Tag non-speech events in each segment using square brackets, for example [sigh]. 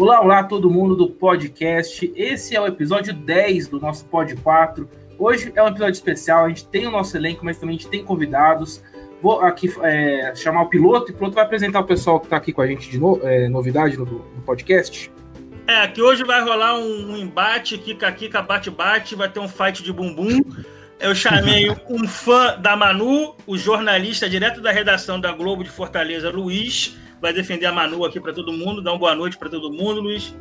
Olá, olá todo mundo do podcast. Esse é o episódio 10 do nosso Pod 4. Hoje é um episódio especial, a gente tem o nosso elenco, mas também a gente tem convidados. Vou aqui é, chamar o piloto e o piloto vai apresentar o pessoal que está aqui com a gente de no, é, novidade no, no, podcast. É, que hoje vai rolar um, um embate, Kika-Kika, bate-bate, vai ter um fight de bumbum. Eu chamei [laughs] um fã da Manu, o jornalista direto da redação da Globo de Fortaleza, Luiz, vai defender a Manu aqui para todo mundo. Dá uma boa noite para todo mundo, Luiz.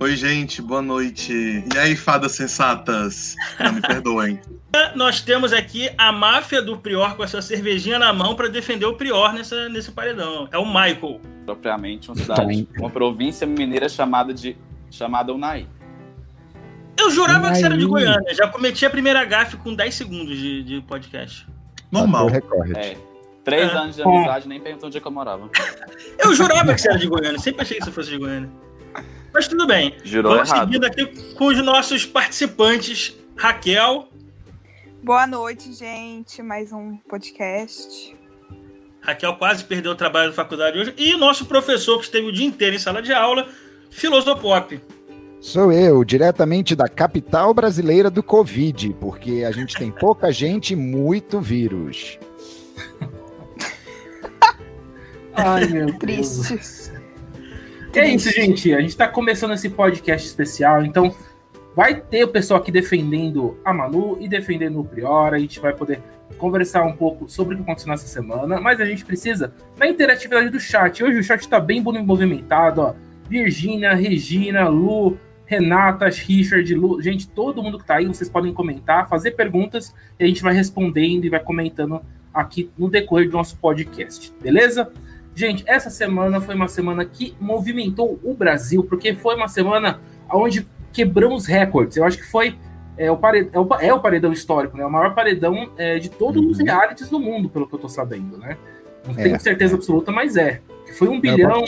Oi, gente, boa noite. E aí, fadas sensatas? Não me perdoem. [laughs] Nós temos aqui a máfia do Prior com a sua cervejinha na mão para defender o Prior nessa, nesse paredão. É o Michael. Propriamente uma cidade, uma província mineira chamada de chamada Unai. Eu jurava Unai. que você era de Goiânia. Já cometi a primeira gafe com 10 segundos de, de podcast. Normal. É. Três é. anos de amizade, nem perguntou onde é que eu morava. Eu jurava que você era de Goiânia, sempre achei que você fosse de Goiânia. Mas tudo bem. Jurou Vamos errado. seguindo aqui com os nossos participantes. Raquel. Boa noite, gente. Mais um podcast. Raquel quase perdeu o trabalho da faculdade hoje. E o nosso professor, que esteve o dia inteiro em sala de aula, Filosopop. Sou eu, diretamente da capital brasileira do Covid, porque a gente tem pouca gente e muito vírus. Ai, meu [laughs] Triste. Deus. É isso, gente. A gente está começando esse podcast especial, então vai ter o pessoal aqui defendendo a Manu e defendendo o Priora. A gente vai poder conversar um pouco sobre o que aconteceu nessa semana, mas a gente precisa da interatividade do chat. Hoje o chat está bem movimentado, ó. Virgínia, Regina, Lu, Renata, Richard, Lu, gente, todo mundo que está aí, vocês podem comentar, fazer perguntas e a gente vai respondendo e vai comentando aqui no decorrer do nosso podcast, beleza? Gente, essa semana foi uma semana que movimentou o Brasil, porque foi uma semana onde quebramos recordes. Eu acho que foi é o, paredão, é, é o paredão histórico, né? O maior paredão é, de todos uhum. os realities do mundo, pelo que eu tô sabendo, né? Não é, tenho certeza absoluta, mas é. Foi um bilhão.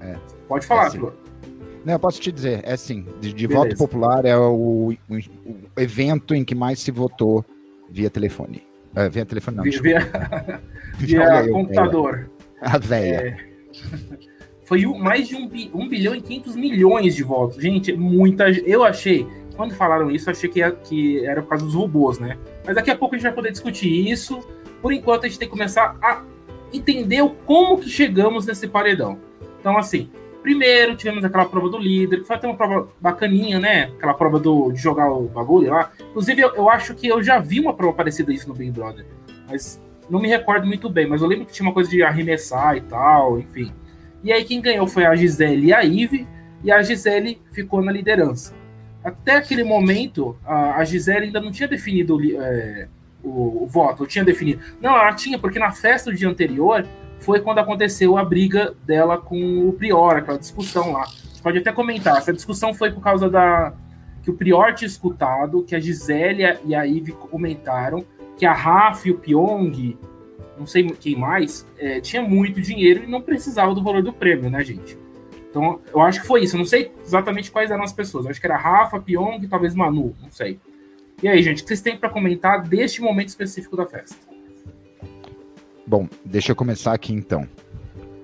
É. Pode falar, é assim. Não, eu posso te dizer, é sim. De, de voto popular é o, o, o, evento em que mais se votou via telefone. Uh, via telefone, não. Via, via, [laughs] via computador. A véia. É... Foi mais de um, um bilhão e 500 milhões de votos. Gente, muita. Eu achei. Quando falaram isso, achei que, que era por causa dos robôs, né? Mas daqui a pouco a gente vai poder discutir isso. Por enquanto, a gente tem que começar a entender como que chegamos nesse paredão. Então, assim, primeiro tivemos aquela prova do líder, que foi até uma prova bacaninha, né? Aquela prova do, de jogar o bagulho lá. Inclusive, eu, eu acho que eu já vi uma prova parecida isso no Big Brother. Mas não me recordo muito bem, mas eu lembro que tinha uma coisa de arremessar e tal, enfim. E aí quem ganhou foi a Gisele e a Ive, e a Gisele ficou na liderança. Até aquele momento, a, Gisele ainda não tinha definido é, o, o, voto, ou tinha definido. Não, ela tinha, porque na festa do dia anterior foi quando aconteceu a briga dela com o Prior, aquela discussão lá. Você pode até comentar, essa discussão foi por causa da que o Prior tinha escutado, que a Gisele e a Ive comentaram, que a Rafa e o Pyong, não sei quem mais, é, tinha muito dinheiro e não precisava do valor do prêmio, né, gente? Então, eu acho que foi isso. Eu não sei exatamente quais eram as pessoas. Eu acho que era Rafa, Pyong talvez Manu, não sei. E aí, gente, o que vocês têm para comentar deste momento específico da festa? Bom, deixa eu começar aqui então.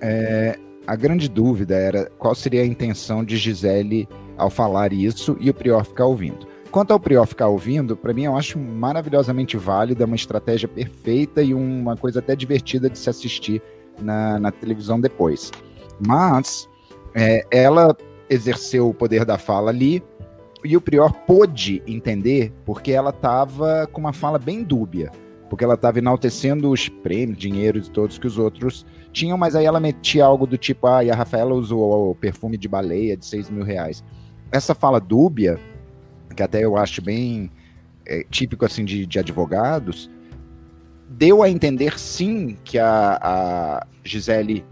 É, a grande dúvida era qual seria a intenção de Gisele ao falar isso e o Prior ficar ouvindo. Quanto ao Prior ficar ouvindo, para mim eu acho maravilhosamente válida, uma estratégia perfeita e uma coisa até divertida de se assistir na, na televisão depois. Mas é, ela exerceu o poder da fala ali e o Prior pôde entender porque ela estava com uma fala bem dúbia. Porque ela estava enaltecendo os prêmios, dinheiro de todos que os outros tinham, mas aí ela metia algo do tipo: ah, e a Rafaela usou o perfume de baleia de 6 mil reais. Essa fala dúbia que até eu acho bem é, típico assim de, de, advogados, deu a entender sim que a, a Gisele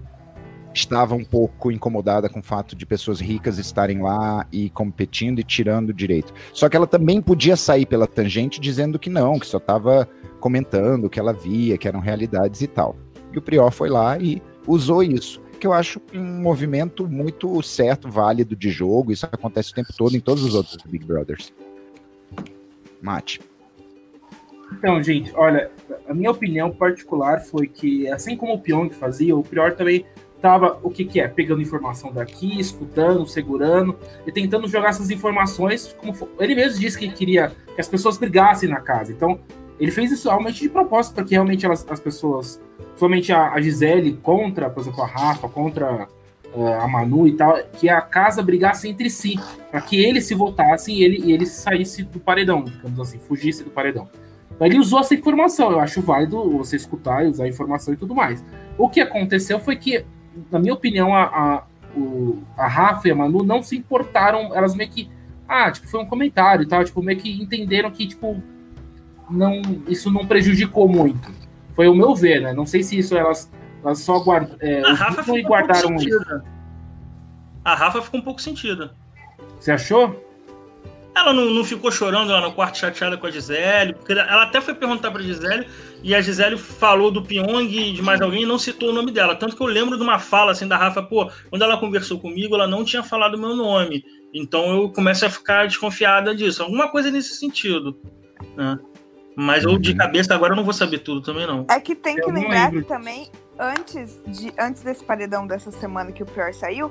estava um pouco incomodada com o fato de pessoas ricas estarem lá e competindo e tirando direito. Só que ela também podia sair pela tangente dizendo que não, que só estava comentando o que ela via, que eram realidades e tal. E o Prior foi lá e usou isso que eu acho um movimento muito certo, válido de jogo. Isso acontece o tempo todo em todos os outros Big Brothers. Mate. Então, gente, olha, a minha opinião particular foi que, assim como o Pyong fazia, o Prior também tava o que que é? Pegando informação daqui, escutando, segurando e tentando jogar essas informações. Como ele mesmo disse que queria que as pessoas brigassem na casa. Então, ele fez isso realmente de propósito, para que realmente elas, as pessoas, somente a, a Gisele contra, por exemplo, a Rafa, contra eh, a Manu e tal, que a casa brigasse entre si, para que eles se voltassem e ele, e ele saísse do paredão, digamos assim, fugisse do paredão. Então, ele usou essa informação, eu acho válido você escutar e usar a informação e tudo mais. O que aconteceu foi que, na minha opinião, a, a, o- a Rafa e a Manu não se importaram, elas meio que. Ah, tipo, foi um comentário e tal, tipo, meio que entenderam que, tipo, não, isso não prejudicou muito. Foi o meu ver, né? Não sei se isso elas, elas só guardam. É, A Rafa ficou e um pouco guardaram isso. sentida. A Rafa ficou um pouco sentida. Você achou? Ela não, não ficou chorando lá no quarto chateada com a Gisele, porque ela até foi perguntar pra Gisele e a Gisele falou do Pyong e de mais alguém e não citou o nome dela. Tanto que eu lembro de uma fala assim da Rafa, pô, quando ela conversou comigo, ela não tinha falado meu nome. Então eu começo a ficar desconfiada disso. Alguma coisa nesse sentido. Né? Mas eu de Uhum. cabeça agora eu não vou saber tudo também, não. É que tem Eu que lembrar que também, antes, de, antes desse paredão dessa semana que o Prior saiu,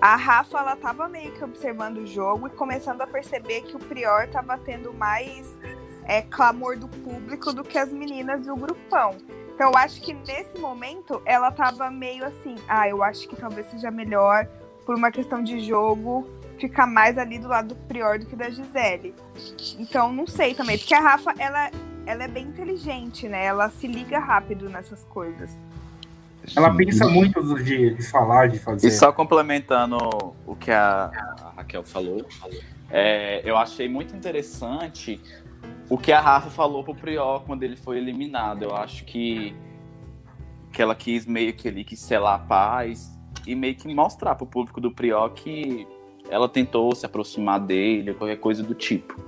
a Rafa ela tava meio que observando o jogo e começando a perceber que o Prior tava tendo mais é, clamor do público do que as meninas do grupão. Então eu acho que nesse momento ela tava meio assim, ah, eu acho que talvez seja melhor, por uma questão de jogo, ficar mais ali do lado do Prior do que da Gisele. Então não sei também, porque a Rafa, ela, ela é bem inteligente, né? Ela se liga rápido nessas coisas. Ela Sim. pensa muito de, de falar, de fazer. E só complementando o que a, a Raquel falou, é, eu achei muito interessante o que a Rafa falou pro Prior quando ele foi eliminado. Eu acho que, que ela quis meio que ele quis selar a paz e meio que mostrar pro público do Prior que ela tentou se aproximar dele, qualquer coisa do tipo.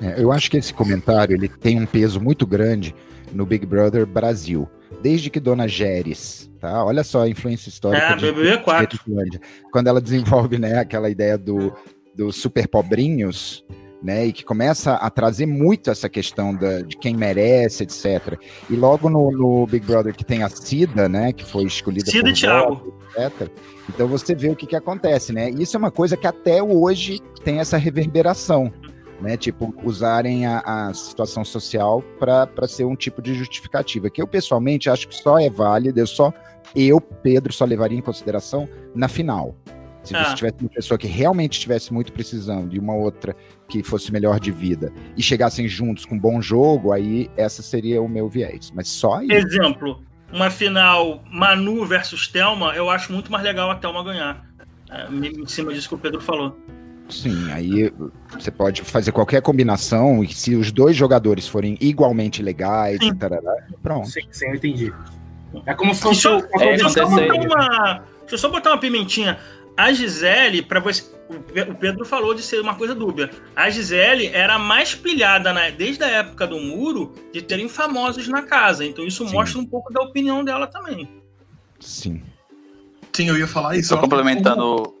É, eu acho que esse comentário ele tem um peso muito grande no Big Brother Brasil. Desde que Dona Geres, tá? Olha só a influência histórica É, de BBB 4. Gereslândia. Quando ela desenvolve, né, aquela ideia do, dos super pobrinhos, né, e que começa a trazer muito essa questão da, de quem merece, etc. E logo no, no Big Brother que tem a Cida, né, que foi escolhida Cida por e Thiago. etc. Então você vê o que, que acontece, né? Isso é uma coisa que até hoje tem essa reverberação, né? Tipo, usarem a, a situação social para ser um tipo de justificativa. Que eu, pessoalmente, acho que só é válido, eu só, eu, Pedro, só levaria em consideração na final. Se Ah. você tivesse uma pessoa que realmente estivesse muito precisando e uma outra que fosse melhor de vida e chegassem juntos com um bom jogo, aí essa seria o meu viés. Mas só aí. Exemplo, uma final Manu versus Thelma, eu acho muito mais legal a Thelma ganhar. É, em cima disso que o Pedro falou. Sim, aí você pode fazer qualquer combinação e se os dois jogadores forem igualmente legais, Sim. e tarará, pronto. Sim, sim, eu entendi. É como se Deixa fosse eu, o- é, deixa eu só acontece botar aí. uma, deixa eu só botar uma pimentinha. A Gisele, para você, o Pe- o Pedro falou de ser uma coisa dúbia. A Gisele era mais pilhada na- desde a época do muro de terem famosos na casa. Então isso Sim. mostra um pouco da opinião dela também. Sim. Sim, eu ia falar isso. Só complementando.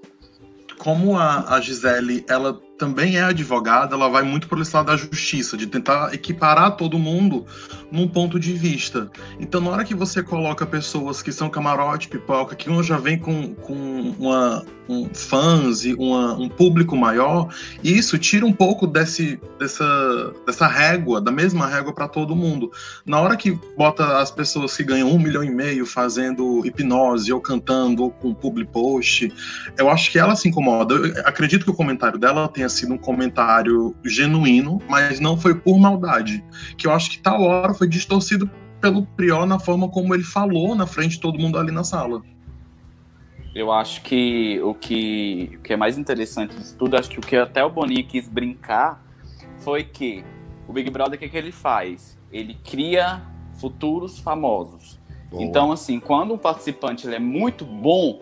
como a, a Gisele, ela também é advogada, ela vai muito por esse lado da justiça, de tentar equiparar todo mundo num ponto de vista. Então, na hora que você coloca pessoas que são camarote, pipoca, que um já vem com, com uma, um fãs e uma, um público maior, isso tira um pouco desse, dessa, dessa régua, da mesma régua para todo mundo. Na hora que bota as pessoas que ganham um milhão e meio fazendo hipnose, ou cantando, ou com public post, eu acho que ela se incomoda. Eu acredito que o comentário dela tenha sido um comentário genuíno, mas não foi por maldade. Que eu acho que tal hora foi distorcido pelo Prior na forma como ele falou na frente de todo mundo ali na sala. Eu acho que o que, o que é mais interessante disso tudo, acho que o que até o Boninho quis brincar foi que o Big Brother, o que, que ele faz? Ele cria futuros famosos. Boa. Então, assim, quando um participante ele é muito bom,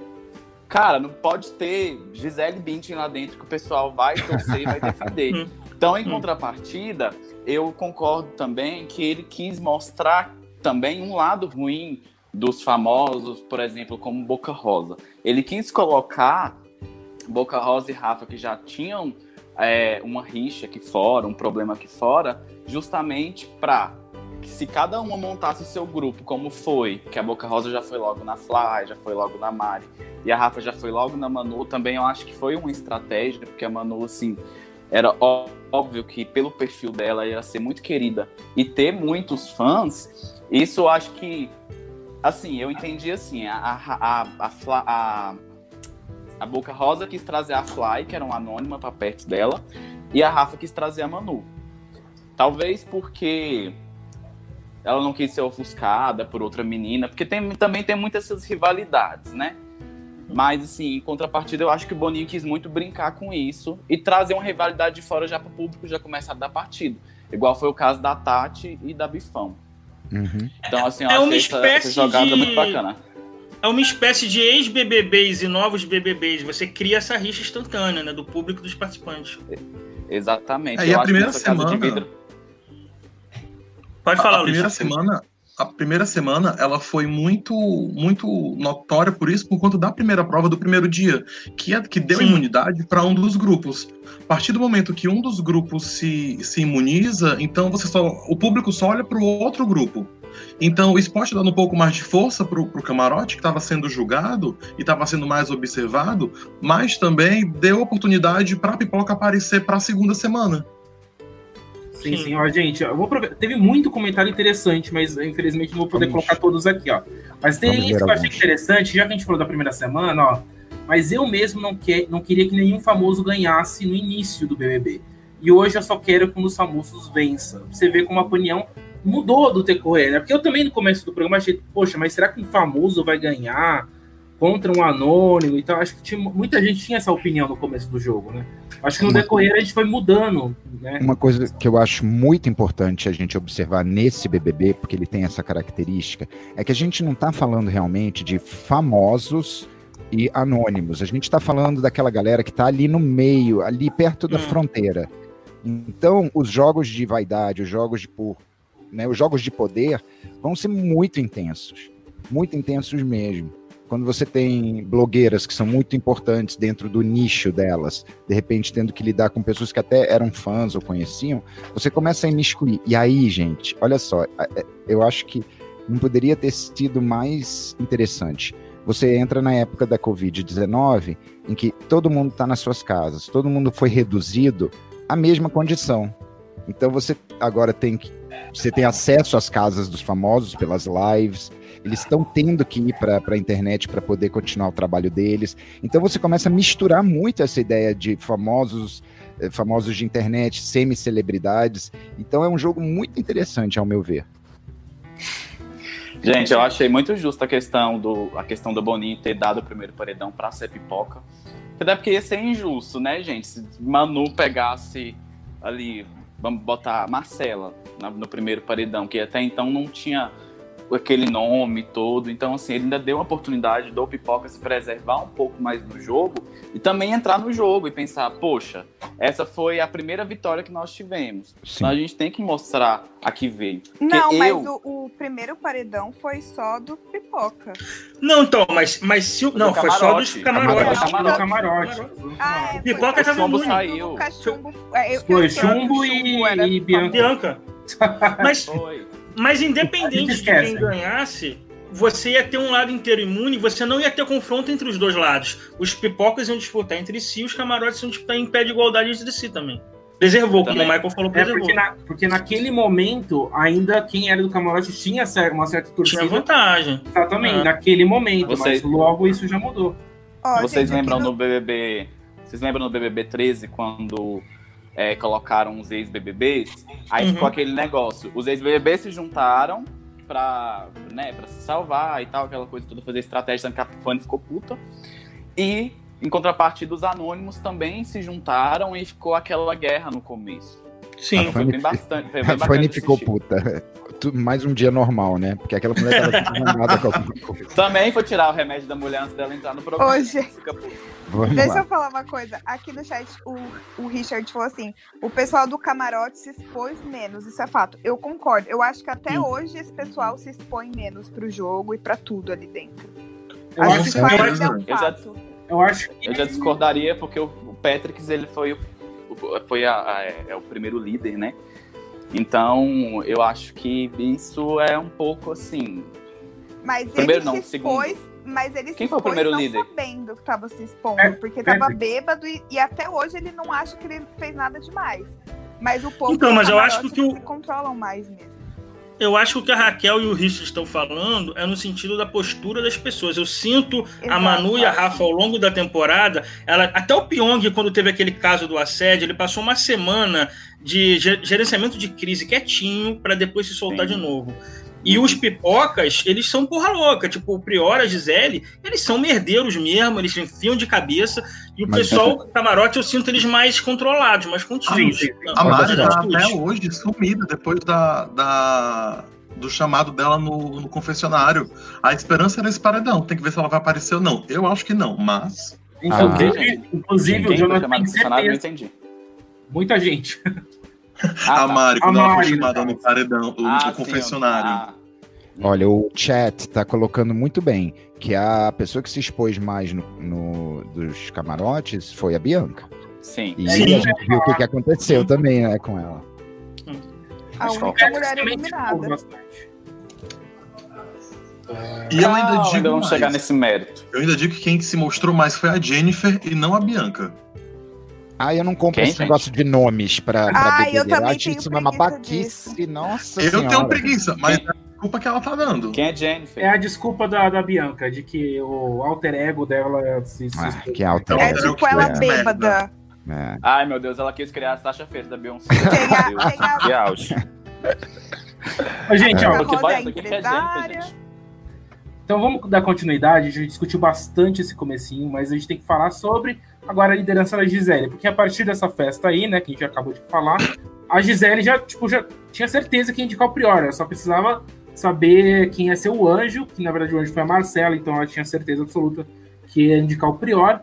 cara, não pode ter Gisele Bündchen lá dentro que o pessoal vai torcer e vai defender. [laughs] Hum. Então, em Hum. contrapartida, eu concordo também que ele quis mostrar também um lado ruim dos famosos, por exemplo, como Boca Rosa. Ele quis colocar Boca Rosa e Rafa, que já tinham é, uma rixa aqui fora, um problema aqui fora, justamente para se cada uma montasse o seu grupo, como foi, que a Boca Rosa já foi logo na Fly, já foi logo na Mari, e a Rafa já foi logo na Manu, também eu acho que foi uma estratégia, porque a Manu, assim, era óbvio que pelo perfil dela ia ser muito querida e ter muitos fãs, isso eu acho que, assim, eu entendi assim, a, a, a, a, a Boca Rosa quis trazer a Fly, que era uma anônima para perto dela, e a Rafa quis trazer a Manu. Talvez porque ela não quis ser ofuscada por outra menina, porque tem, também tem muitas essas rivalidades, né? Mas, assim, em contrapartida, eu acho que o Boninho quis muito brincar com isso e trazer uma rivalidade de fora já para o público já começar a dar partido. Igual foi o caso da Tati e da Bifão. Uhum. Então, assim, eu É uma essa, espécie essa jogada de- muito bacana. É uma espécie de ex-BBBs e novos BBBs. Você cria essa rixa instantânea, né? Do público e dos participantes. Exatamente. É, e eu a primeira semana- vidro- Pode A- falar, a Luiz. primeira semana, a primeira semana, ela foi muito, muito notória por isso, por conta da primeira prova do primeiro dia, que é que deu Sim. imunidade para um dos grupos. A partir do momento que um dos grupos se, se imuniza, então você só, o público só olha para o outro grupo. Então, isso pode dar um pouco mais de força para o camarote, que estava sendo julgado e estava sendo mais observado, mas também deu oportunidade para a pipoca aparecer para a segunda semana. Sim, Sim. sim, ó, gente, teve muito comentário interessante, mas infelizmente não vou poder Vamos. colocar todos aqui, ó. Mas tem isso que eu achei interessante, já que a gente falou da primeira semana, ó. Mas eu mesmo não, que, não queria que nenhum famoso ganhasse no início do BBB. E hoje eu só quero que um dos famosos vença. Você vê como a opinião mudou do decorrer, né? Porque eu também no começo do programa achei, poxa, mas será que um famoso vai ganhar contra um anônimo e tal? Acho que tinha- muita gente tinha essa opinião no começo do jogo, né? Acho que no Uma- decorrer a gente foi mudando, né? Uma coisa que eu acho muito importante a gente observar nesse BBB, porque ele tem essa característica, é que a gente não está falando realmente de famosos e anônimos. A gente está falando daquela galera que está ali no meio, ali perto da Hum. fronteira. Então, os jogos de vaidade, os jogos de por, né, os jogos de poder vão ser muito intensos, muito intensos mesmo. Quando você tem blogueiras que são muito importantes dentro do nicho delas, de repente tendo que lidar com pessoas que até eram fãs ou conheciam, você começa a imiscuir. E aí, gente, olha só, é- eu acho que não poderia ter sido mais interessante. Você entra na época da Covid-19, em que todo mundo está nas suas casas, todo mundo foi reduzido à mesma condição. Então você agora tem que. Você tem acesso às casas dos famosos pelas lives, eles estão tendo que ir para a internet para poder continuar o trabalho deles. Então você começa a misturar muito essa ideia de famosos, eh, famosos de internet, semi-celebridades. Então é um jogo muito interessante, ao meu ver. Gente, eu achei muito justa a questão do, a questão do Boninho ter dado o primeiro paredão pra ser pipoca. Até porque ia ser injusto, né, gente? Se Manu pegasse ali, vamos botar Marcela no primeiro paredão, que até então não tinha aquele nome todo. Então, assim, ele ainda deu uma oportunidade do Pipoca se preservar um pouco mais no jogo e também entrar no jogo e pensar, poxa, essa foi a primeira vitória que nós tivemos. Sim. Então a gente tem que mostrar a que veio. Porque Não, mas eu- o, o primeiro paredão foi só do pipoca. Não, então, mas, mas se o. Não, foi só dos camarote. camarotes. Camarote. Do camarote. Ah, é, Pipoca tava muito. saiu. Nunca chumbo. é, eu- Foi eu chumbo e- e Bianca. Bianca. [laughs] Mas, Foi. Mas independente de quem ganhasse, você ia ter um lado inteiro imune, você não ia ter confronto entre os dois lados. Os pipocas iam disputar entre si, os camarotes iam disputar em pé de igualdade entre si também. Preservou, como Também. o Michael falou, É preservou. porque, na- porque naquele momento, ainda quem era do camarote tinha uma certa torcida. Tinha vantagem. Exatamente, Ah. naquele momento, Vocês- mas logo isso já mudou. Ó, Vocês gente, lembram no BBB? Vocês lembram no BBB 13 quando é, colocaram os ex-BBBs? Aí Uhum. ficou aquele negócio. Os ex-BBBs se juntaram pra, né, pra se salvar e tal, aquela coisa toda, fazer estratégia, tanto que a Fanny ficou puta. E, em contrapartida, os anônimos também se juntaram e ficou aquela guerra no começo. Sim. A Foi Fanny- bem bastante. Foi bem A Fanny [laughs] ficou puta. Tu- Mais um dia normal, né? Porque aquela mulher tava [laughs] acostumada com alguma coisa. Também foi tirar o remédio da mulher antes dela entrar no programa. Hoje. Fica. Vamos Deixa lá. eu falar uma coisa. Aqui no chat, o, o Richard falou assim: o pessoal do camarote se expôs menos. Isso é fato. Eu concordo. Eu acho que até Sim. hoje esse pessoal se expõe menos pro jogo e pra tudo ali dentro. Eu acho acho, que ainda é um eu já- eu acho que Eu já discordaria porque o, o Patrick ele foi, o, o- foi a, a- é, é o primeiro líder, né? Então, eu acho que isso é um pouco assim. Mas Primeiro ele não, se segundo. expôs, mas ele Quem se foi o primeiro não líder? sabendo que tava se expondo, É, porque tava é. bêbado e, e até hoje ele não acha que ele fez nada demais. Mas o povo Então, mas eu acho que o- eles se controlam mais mesmo. Eu acho que o que a Raquel e o Richard estão falando é no sentido da postura das pessoas. Eu sinto a Exato, Manu e a. Rafa ao longo da temporada, ela, até o Pyong, quando teve aquele caso do assédio, ele passou uma semana de ge- gerenciamento de crise quietinho para depois se soltar Sim. de novo. E os pipocas, eles são porra louca. Tipo, o Prior, a Gisele, eles são merdeiros mesmo, eles enfiam de cabeça. E o Mas- pessoal do camarote, eu sinto eles mais controlados, mais contidos. Sim, sim. Não, A Mari mas tá até hoje sumida depois da, da- do chamado dela no, no confessionário. A esperança era esse paredão. Tem que ver se ela vai aparecer ou não. Eu acho que não, mas. Inclusive, inclusive o Quem foi Jonathan. Muita gente. [laughs] Ah, a tá. Mari, A quando ela Mari, foi no chamada no paredão, no, Ah, confessionário. ah. Olha, o chat tá colocando muito bem que a pessoa que se expôs mais no, no- dos camarotes foi a Bianca. Sim. E Sim. a gente viu o que, que aconteceu também, né, com ela. A Acho que única o mulher bastante. E eu ainda Calma, digo vamos mais. chegar nesse mérito. Eu ainda digo que quem se mostrou mais foi a Jennifer e não a Bianca. Ah, eu não compro Quem, esse gente? negócio de nomes pra, pra Ah, eu também acho tenho isso uma preguiça babaquice, nossa eu senhora. tenho preguiça, mas Quem? é a culpa que ela tá dando. Quem é Jennifer? É a desculpa da, da Bianca, de que o alter ego dela se. se Ah, que alter É ego. tipo que ela é. bêbada. É. Ai, meu Deus, ela quis criar a Sasha Fierce da Beyoncé. Que auge. Gente, É. ó, Porque Rosa bora é isso aqui que é. Jennifer, gente. Então vamos dar continuidade, a gente discutiu bastante esse comecinho, mas a gente tem que falar sobre agora a liderança da Gisele, porque a partir dessa festa aí, né, que a gente acabou de falar, a Gisele já, tipo, já tinha certeza que ia indicar o Prior, ela só precisava saber quem ia ser o anjo, que na verdade o anjo foi a Marcela, então ela tinha certeza absoluta que ia indicar o Prior.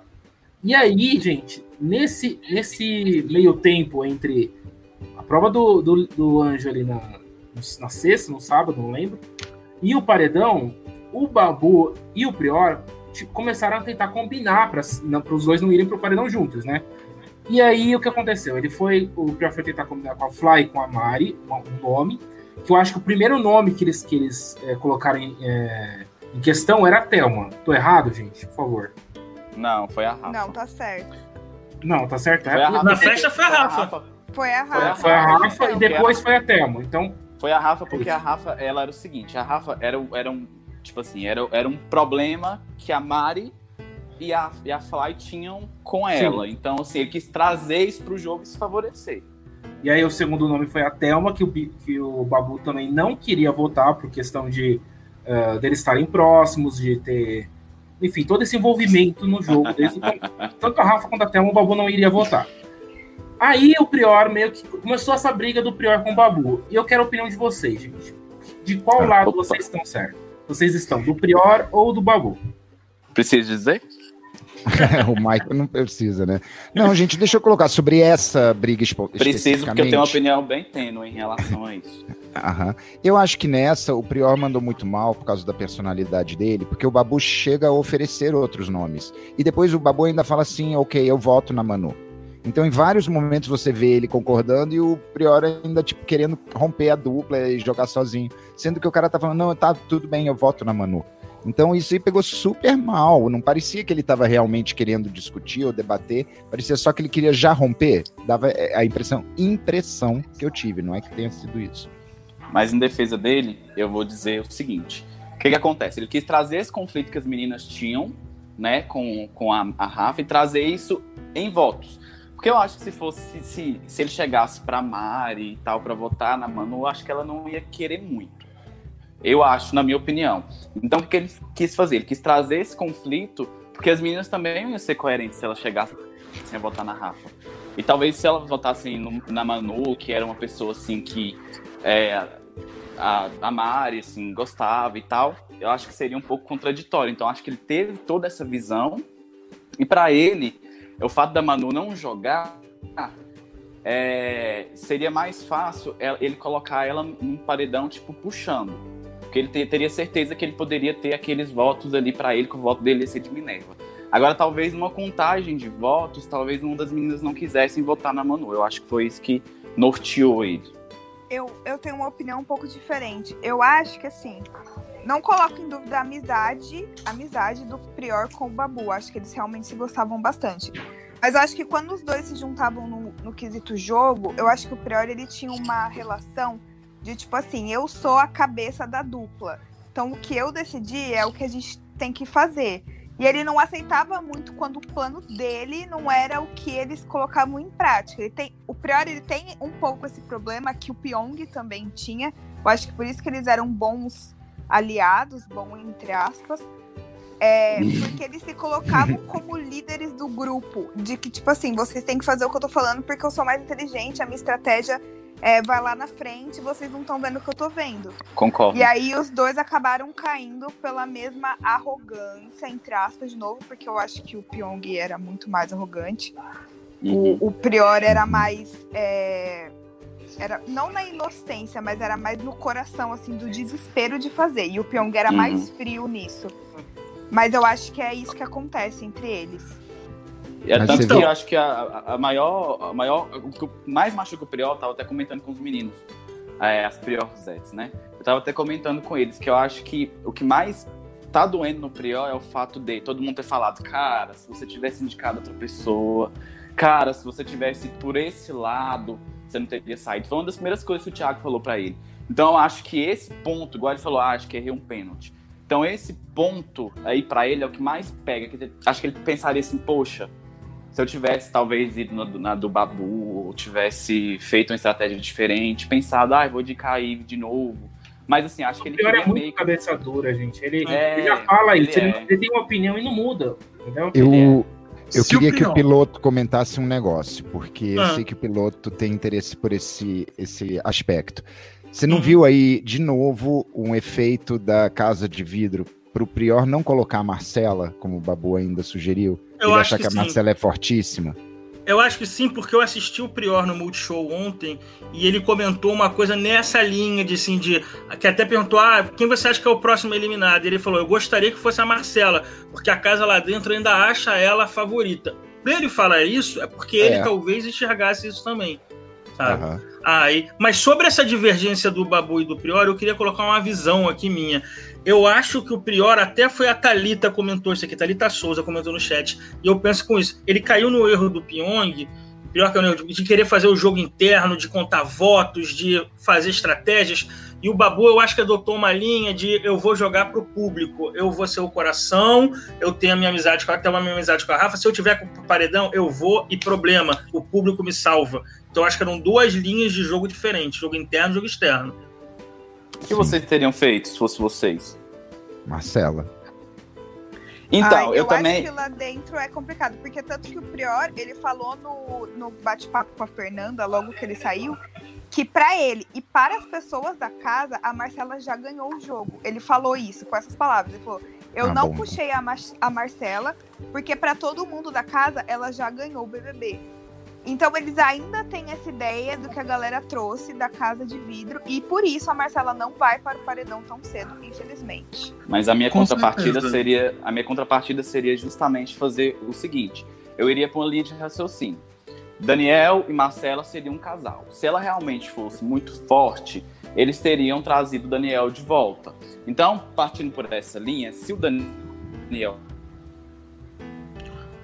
E aí, gente, nesse, nesse meio tempo entre a prova do, do, do anjo ali na, na sexta, no sábado, não lembro, e o paredão, o Babu e o Prior começaram a tentar combinar para os dois não irem pro paredão juntos, né? E aí o que aconteceu? Ele foi, o Prior foi tentar combinar com a Fly e com a Mari, um nome, que eu acho que o primeiro nome que eles, que eles é, colocaram em, é, em questão era a Thelma. Tô errado, gente? Por favor. Não, foi a Rafa. Não, tá certo. Não, tá certo? Foi a Rafa. Na festa foi a Rafa. Foi a Foi a Rafa. Foi a Rafa e depois foi a Thelma. Então, Foi a Rafa porque a Rafa, ela era o seguinte, a Rafa era, o- era um, tipo assim, era, era um problema que a Mari e a, e a Fly tinham com ela. Então, assim, ele quis trazer isso pro jogo e se favorecer. E aí o segundo nome foi a Thelma, que o, que o Babu também não queria votar por questão de deles estarem próximos, de ter, enfim, todo esse envolvimento no jogo. Então, [laughs] tanto a Rafa quanto a Thelma, o Babu não iria votar. Aí o Prior meio que começou essa briga do Prior com o Babu. E eu quero a opinião de vocês, gente. De qual Ah, lado opa. vocês estão certos? Vocês estão do Prior ou do Babu? Precisa dizer? [laughs] o Michael não precisa, né? Não, gente, deixa eu colocar sobre essa briga espo- Preciso, porque eu tenho uma especificamente. opinião bem tênue em relação a isso. Aham. Eu acho que nessa o Prior mandou muito mal por causa da personalidade dele, porque o Babu chega a oferecer outros nomes. E depois o Babu ainda fala assim: ok, eu voto na Manu. Então, em vários momentos você vê ele concordando e o Prior ainda, tipo, querendo romper a dupla e jogar sozinho. Sendo que o cara tá falando, não, tá tudo bem, eu voto na Manu. Então isso aí pegou super mal. Não parecia que ele estava realmente querendo discutir ou debater. Parecia só que ele queria já romper. Dava é, a impressão, impressão que eu tive. Não é que tenha sido isso. Mas em defesa dele, eu vou dizer o seguinte: o que, que acontece? Ele quis trazer esse conflito que as meninas tinham, né, com, com a, a Rafa e trazer isso em votos. Porque eu acho que se fosse, se, se ele chegasse pra Mari e tal, pra votar na Manu, eu acho que ela não ia querer muito. Eu acho, na minha opinião. Então, o que ele quis fazer? Ele quis trazer esse conflito, porque as meninas também iam ser coerentes se ela chegasse a votar na Rafa. E talvez se ela votasse no- na Manu, que era uma pessoa assim que é, a, a Mari assim, gostava e tal, eu acho que seria um pouco contraditório. Então, acho que ele teve toda essa visão. E para ele, o fato da Manu não jogar é, seria mais fácil ele colocar ela num paredão, tipo, puxando. Porque ele te- teria certeza que ele poderia ter aqueles votos ali para ele, que o voto dele ia ser de Minerva. Agora, talvez numa contagem de votos, talvez uma das meninas não quisessem votar na Manu. Eu acho que foi isso que norteou ele. eu, eu tenho uma opinião um pouco diferente. Eu acho que assim, não coloco em dúvida a amizade, a amizade do Prior com o Babu. Acho que eles realmente se gostavam bastante. Mas acho que quando os dois se juntavam no, no quesito jogo, eu acho que o Prior ele tinha uma relação de tipo assim, eu sou a cabeça da dupla. Então o que eu decidi é o que a gente tem que fazer. E ele não aceitava muito quando o plano dele não era o que eles colocavam em prática. Ele tem, o Prior ele tem um pouco esse problema que o Pyong também tinha. Eu acho que por isso que eles eram bons aliados, bom entre aspas. É, porque eles se colocavam como [laughs] líderes do grupo. De que, tipo assim, vocês têm que fazer o que eu tô falando porque eu sou mais inteligente, a minha estratégia é, vai lá na frente, vocês não estão vendo o que eu tô vendo. Concordo. E aí os dois acabaram caindo pela mesma arrogância, entre aspas, de novo, porque eu acho que o Pyong era muito mais arrogante. Uhum. O, o Prior era mais. é, era, não na inocência, mas era mais no coração, assim, do desespero de fazer. E o Pyong era Uhum. mais frio nisso. Mas eu acho que é isso que acontece entre eles. É Mas tanto que viu- eu acho que a, a- maior, a maior. O que mais machuca o Prior, eu tava até comentando com os meninos, é, as Prior Zets, né? Eu tava até comentando com eles que eu acho que o que mais tá doendo no Prior é o fato de todo mundo ter falado, cara, se você tivesse indicado outra pessoa, cara, se você tivesse ido por esse lado, você não teria saído. Foi uma das primeiras coisas que o Thiago falou pra ele. Então eu acho que esse ponto, igual ele falou, ah, acho que errei um pênalti. Então esse ponto aí pra ele é o que mais pega. que acho que ele pensaria assim, poxa, se eu tivesse talvez ido na, do- na do Babu, ou tivesse feito uma estratégia diferente, pensado, ah, vou de cair de novo. Mas assim, acho que O ele pior é muito meio que. cabeça dura, gente. Ele, É, ele já fala isso, ele, é. ele tem uma opinião e não muda. Entendeu? Eu, eu Se o queria que o piloto comentasse um negócio, porque eu Ah. sei que o piloto tem interesse por esse, esse aspecto. Você não Uhum. viu aí, de novo, um efeito da casa de vidro pro Prior não colocar a Marcela, como o Babu ainda sugeriu? Eu ele achar que que, a. Marcela é fortíssima? Eu acho que sim, porque eu assisti o Prior no Multishow ontem e ele comentou uma coisa nessa linha de assim, de. Que até perguntou: ah, quem você acha que é o próximo eliminado? E ele falou: eu gostaria que fosse a Marcela, porque a casa lá dentro ainda acha ela a favorita. Pra ele falar isso, é porque É. ele talvez enxergasse isso também. Sabe? Aham. Aí, mas sobre essa divergência do Babu e do Prior, eu queria colocar uma visão aqui minha. Eu acho que o Prior, até foi a Thalita comentou isso aqui, Thalita Souza comentou no chat, e eu penso com isso. Ele caiu no erro do Pyong, pior que é o erro de, querer fazer o jogo interno, de contar votos, de fazer estratégias. E o Babu, eu acho que adotou uma linha de eu vou jogar pro público, eu vou ser o coração, eu tenho a minha amizade com a, tenho a minha amizade com a Rafa. Se eu tiver com o paredão, eu vou e problema, o público me salva. Então acho que eram duas linhas de jogo diferentes, jogo interno e jogo externo. O que vocês teriam feito se fosse vocês? Marcela. Então, Ai, eu, também. acho que lá dentro é complicado, porque tanto que o Prior, ele falou no, no bate-papo com a Fernanda, logo que ele saiu, que pra ele e para as pessoas da casa, a Marcela já ganhou o jogo. Ele falou isso com essas palavras. Ele falou: Eu Ah, não bom. puxei a, Mar a Marcela, porque pra todo mundo da casa, ela já ganhou o BBB. Então eles ainda têm essa ideia do que a galera trouxe da casa de vidro, e por isso a Marcela não vai para o paredão tão cedo, infelizmente. Mas a minha Com contrapartida certeza. seria, a minha contrapartida seria justamente fazer o seguinte: eu iria para uma linha de raciocínio. Daniel e Marcela seriam um casal. Se ela realmente fosse muito forte, eles teriam trazido Daniel de volta. Então, partindo por essa linha, se o Daniel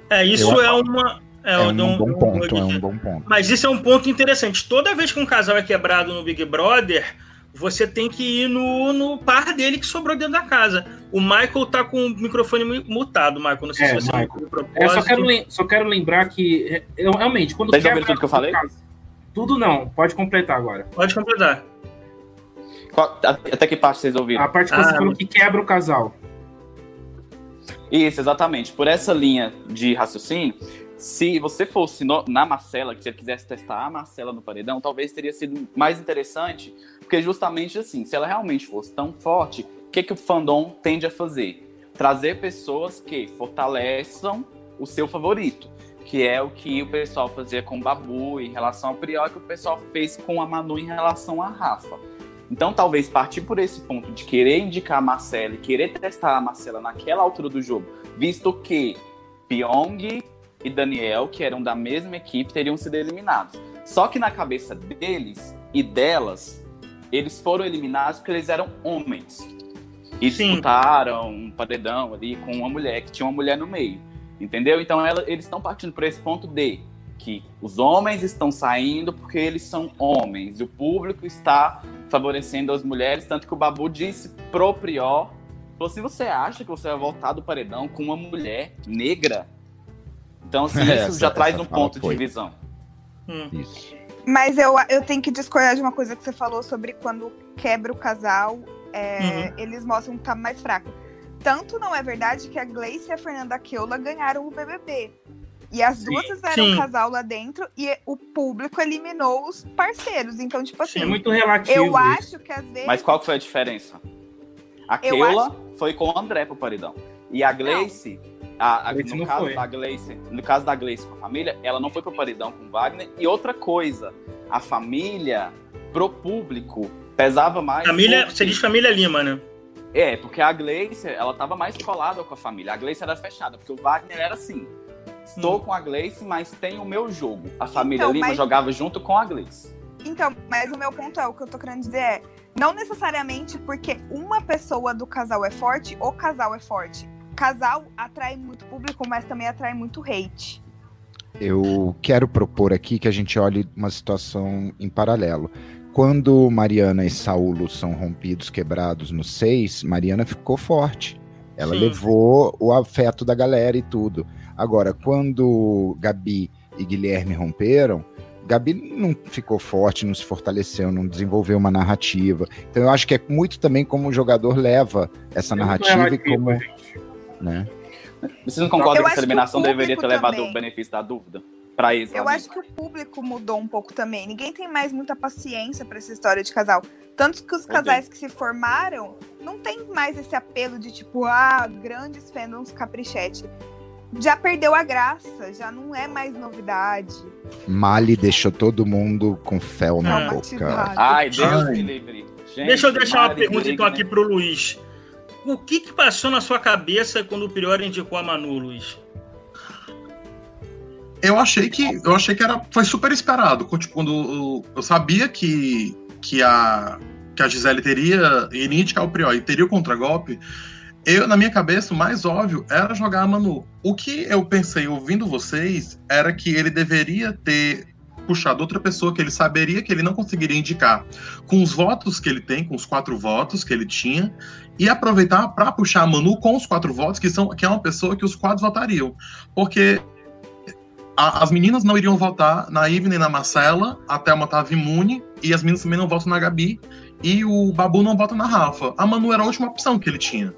É, isso Eu- é uma. É, É um um- bom um- ponto, é um bom ponto. Mas isso é um ponto interessante. Toda vez que um casal é quebrado no Big Brother, você tem que ir no, no par dele que sobrou dentro da casa. O Michael tá com o microfone mu- mutado, Michael. Não sei É, se você Michael. É, propósito. só, quero, lem- só quero lembrar que, é, eu, realmente, quando Vocês quebra- ouviram tudo que eu falei? Tudo não, pode completar agora. Pode completar. Qual- até que parte vocês ouviram? A parte que você Ah, falou que quebra o casal. Isso, exatamente. Por essa linha de raciocínio, se você fosse no- na Marcela, que você quisesse testar a Marcela no paredão, talvez teria sido mais interessante, porque justamente assim, se ela realmente fosse tão forte, o que, que o fandom tende a fazer? Trazer pessoas que fortaleçam o seu favorito, que é o que o pessoal fazia com o Babu em relação ao Prior, que o pessoal fez com a Manu em relação à Rafa. Então, talvez partir por esse ponto de querer indicar a Marcela e querer testar a Marcela naquela altura do jogo, visto que Pyong e Daniel, que eram da mesma equipe, teriam sido eliminados. Só que na cabeça deles, e delas, eles foram eliminados porque eles eram homens. E Sim. disputaram um paredão ali com uma mulher, que tinha uma mulher no meio. Entendeu? Então ela- eles estão partindo por esse ponto de que os homens estão saindo porque eles são homens. E o público está favorecendo as mulheres. Tanto que o Babu disse pro Prior: falou, se você acha que você vai voltar do paredão com uma mulher negra, então assim, [laughs] isso já traz um ponto de foi. divisão. Hum. Isso. Mas eu, eu tenho que discordar de uma coisa que você falou sobre quando quebra o casal, é, eles mostram que tá mais fraco. Tanto não é verdade que a Gleice e a Fernanda Keula ganharam o BBB. E as Sim. duas fizeram Sim. um casal lá dentro e o público eliminou os parceiros. Então, tipo assim, É muito relativo. eu isso. acho que às vezes. Mas qual foi a diferença? A Eu Keula foi com o André pro paredão. E a Gleice, a, a- Gleice no, caso foi. da Gleice, no caso da Gleice com a família, ela não foi pro paredão com o Wagner. E outra coisa, a família, pro público, pesava mais. Família, porque- você diz família Lima, né? É, porque a Gleice, ela tava mais colada com a família. A Gleice era fechada, porque o Wagner era assim. Estou Hum. com a Gleice, mas tem o meu jogo. A família Então, Lima mas- jogava junto com a Gleice. Então, mas o meu ponto é, o que eu tô querendo dizer é, não necessariamente porque uma pessoa do casal é forte, o casal é forte. Casal atrai muito público, mas também atrai muito hate. Eu quero propor aqui que a gente olhe uma situação em paralelo. Quando Mariana e Saulo são rompidos, quebrados no 6, Mariana ficou forte. Ela Sim. levou o afeto da galera e tudo. Agora, quando Gabi e Guilherme romperam, Gabi não ficou forte, não se fortaleceu, não desenvolveu uma narrativa. Então eu acho que é muito também como o jogador leva essa muito narrativa e como, gente. Né? Vocês não concordam Eu que acho essa que o eliminação deveria ter público levado também. o benefício da dúvida? Pra eles, Eu acho que o público mudou um pouco também. Ninguém tem mais muita paciência pra essa história de casal. Tanto que os casais que se formaram não tem mais esse apelo de tipo, ah, grandes fandoms caprichete. Já perdeu a graça, já não é mais novidade. Mali deixou todo mundo com fel na Ah. boca. Ai, Deus Ai. me livre. Gente, Deixa eu deixar uma Mari pergunta então aqui pro Luiz. O que que passou na sua cabeça quando o Prior indicou a Manu, Luiz? Eu achei que eu achei que era foi super esperado. Tipo, quando eu, sabia que, que a que a Gisele teria iria indicar o Prior e teria o contragolpe, eu na minha cabeça o mais óbvio era jogar a Manu. O que eu pensei ouvindo vocês era que ele deveria ter puxado outra pessoa que ele saberia que ele não conseguiria indicar com os votos que ele tem, com os quatro votos que ele tinha, e aproveitar para puxar a Manu com os quatro votos, que são que é uma pessoa que os quatro votariam. Porque a- as meninas não iriam votar na Ivy nem na Marcela, a Thelma tava imune, e as meninas também não votam na Gabi, e o Babu não vota na Rafa. A Manu era a última opção que ele tinha.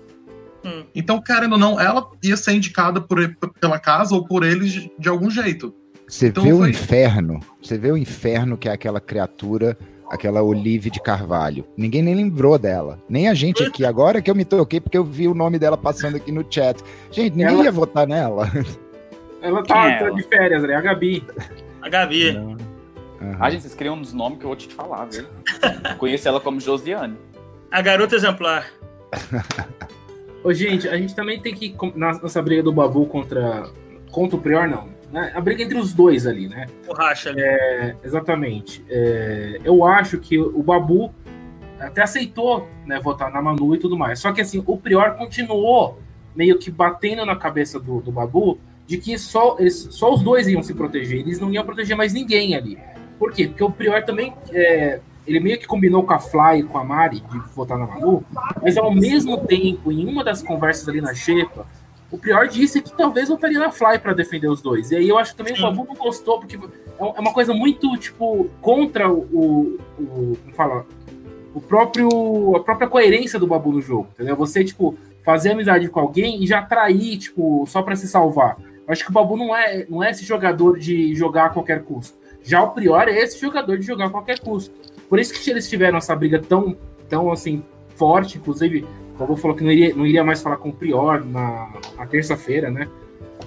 Hum. Então, querendo ou não, ela ia ser indicada por, pela casa ou por eles de, de algum jeito. Você Então vê o foi- inferno, você vê o inferno que é aquela criatura, aquela Olive de Carvalho. Ninguém nem lembrou dela. Nem a gente aqui, agora que eu me toquei, porque eu vi o nome dela passando aqui no chat. Gente, ninguém Ela- ia votar nela. Ela tá, é tá ela? de férias, né? A Gabi. A Gabi. Ah, gente, vocês criam uns nomes que eu vou te falar, viu? Conheço ela como Josiane. A garota exemplar. Ô, gente, a gente também tem que. na- Nessa briga do Babu contra. Contra o Prior, não. Né? A briga entre os dois ali, né? O racha ali. É, exatamente. É, eu acho que o Babu até aceitou né, votar na Manu e tudo mais. Só que assim, o Prior continuou meio que batendo na cabeça do, do Babu de que só, eles, só os dois iam se proteger, eles não iam proteger mais ninguém ali. Por quê? Porque o Prior também. é, ele meio que combinou com a Fly e com a Mari de votar na Manu, mas ao mesmo tempo, em uma das conversas ali na Xepa, o Prior disse que talvez votaria na Fly para defender os dois. E aí eu acho que também Sim. o Babu não gostou, porque é é uma coisa muito, tipo, contra o. o, o como fala? O próprio. a própria coerência do Babu no jogo, entendeu? Você, tipo, fazer amizade com alguém e já trair, tipo, só para se salvar. Eu acho que o Babu não é, não é esse jogador de jogar a qualquer custo. Já o Prior é esse jogador de jogar a qualquer custo. Por isso que eles tiveram essa briga tão, tão assim, forte, inclusive, o Babu falou que não iria, não iria mais falar com o Prior na, na terça-feira, né?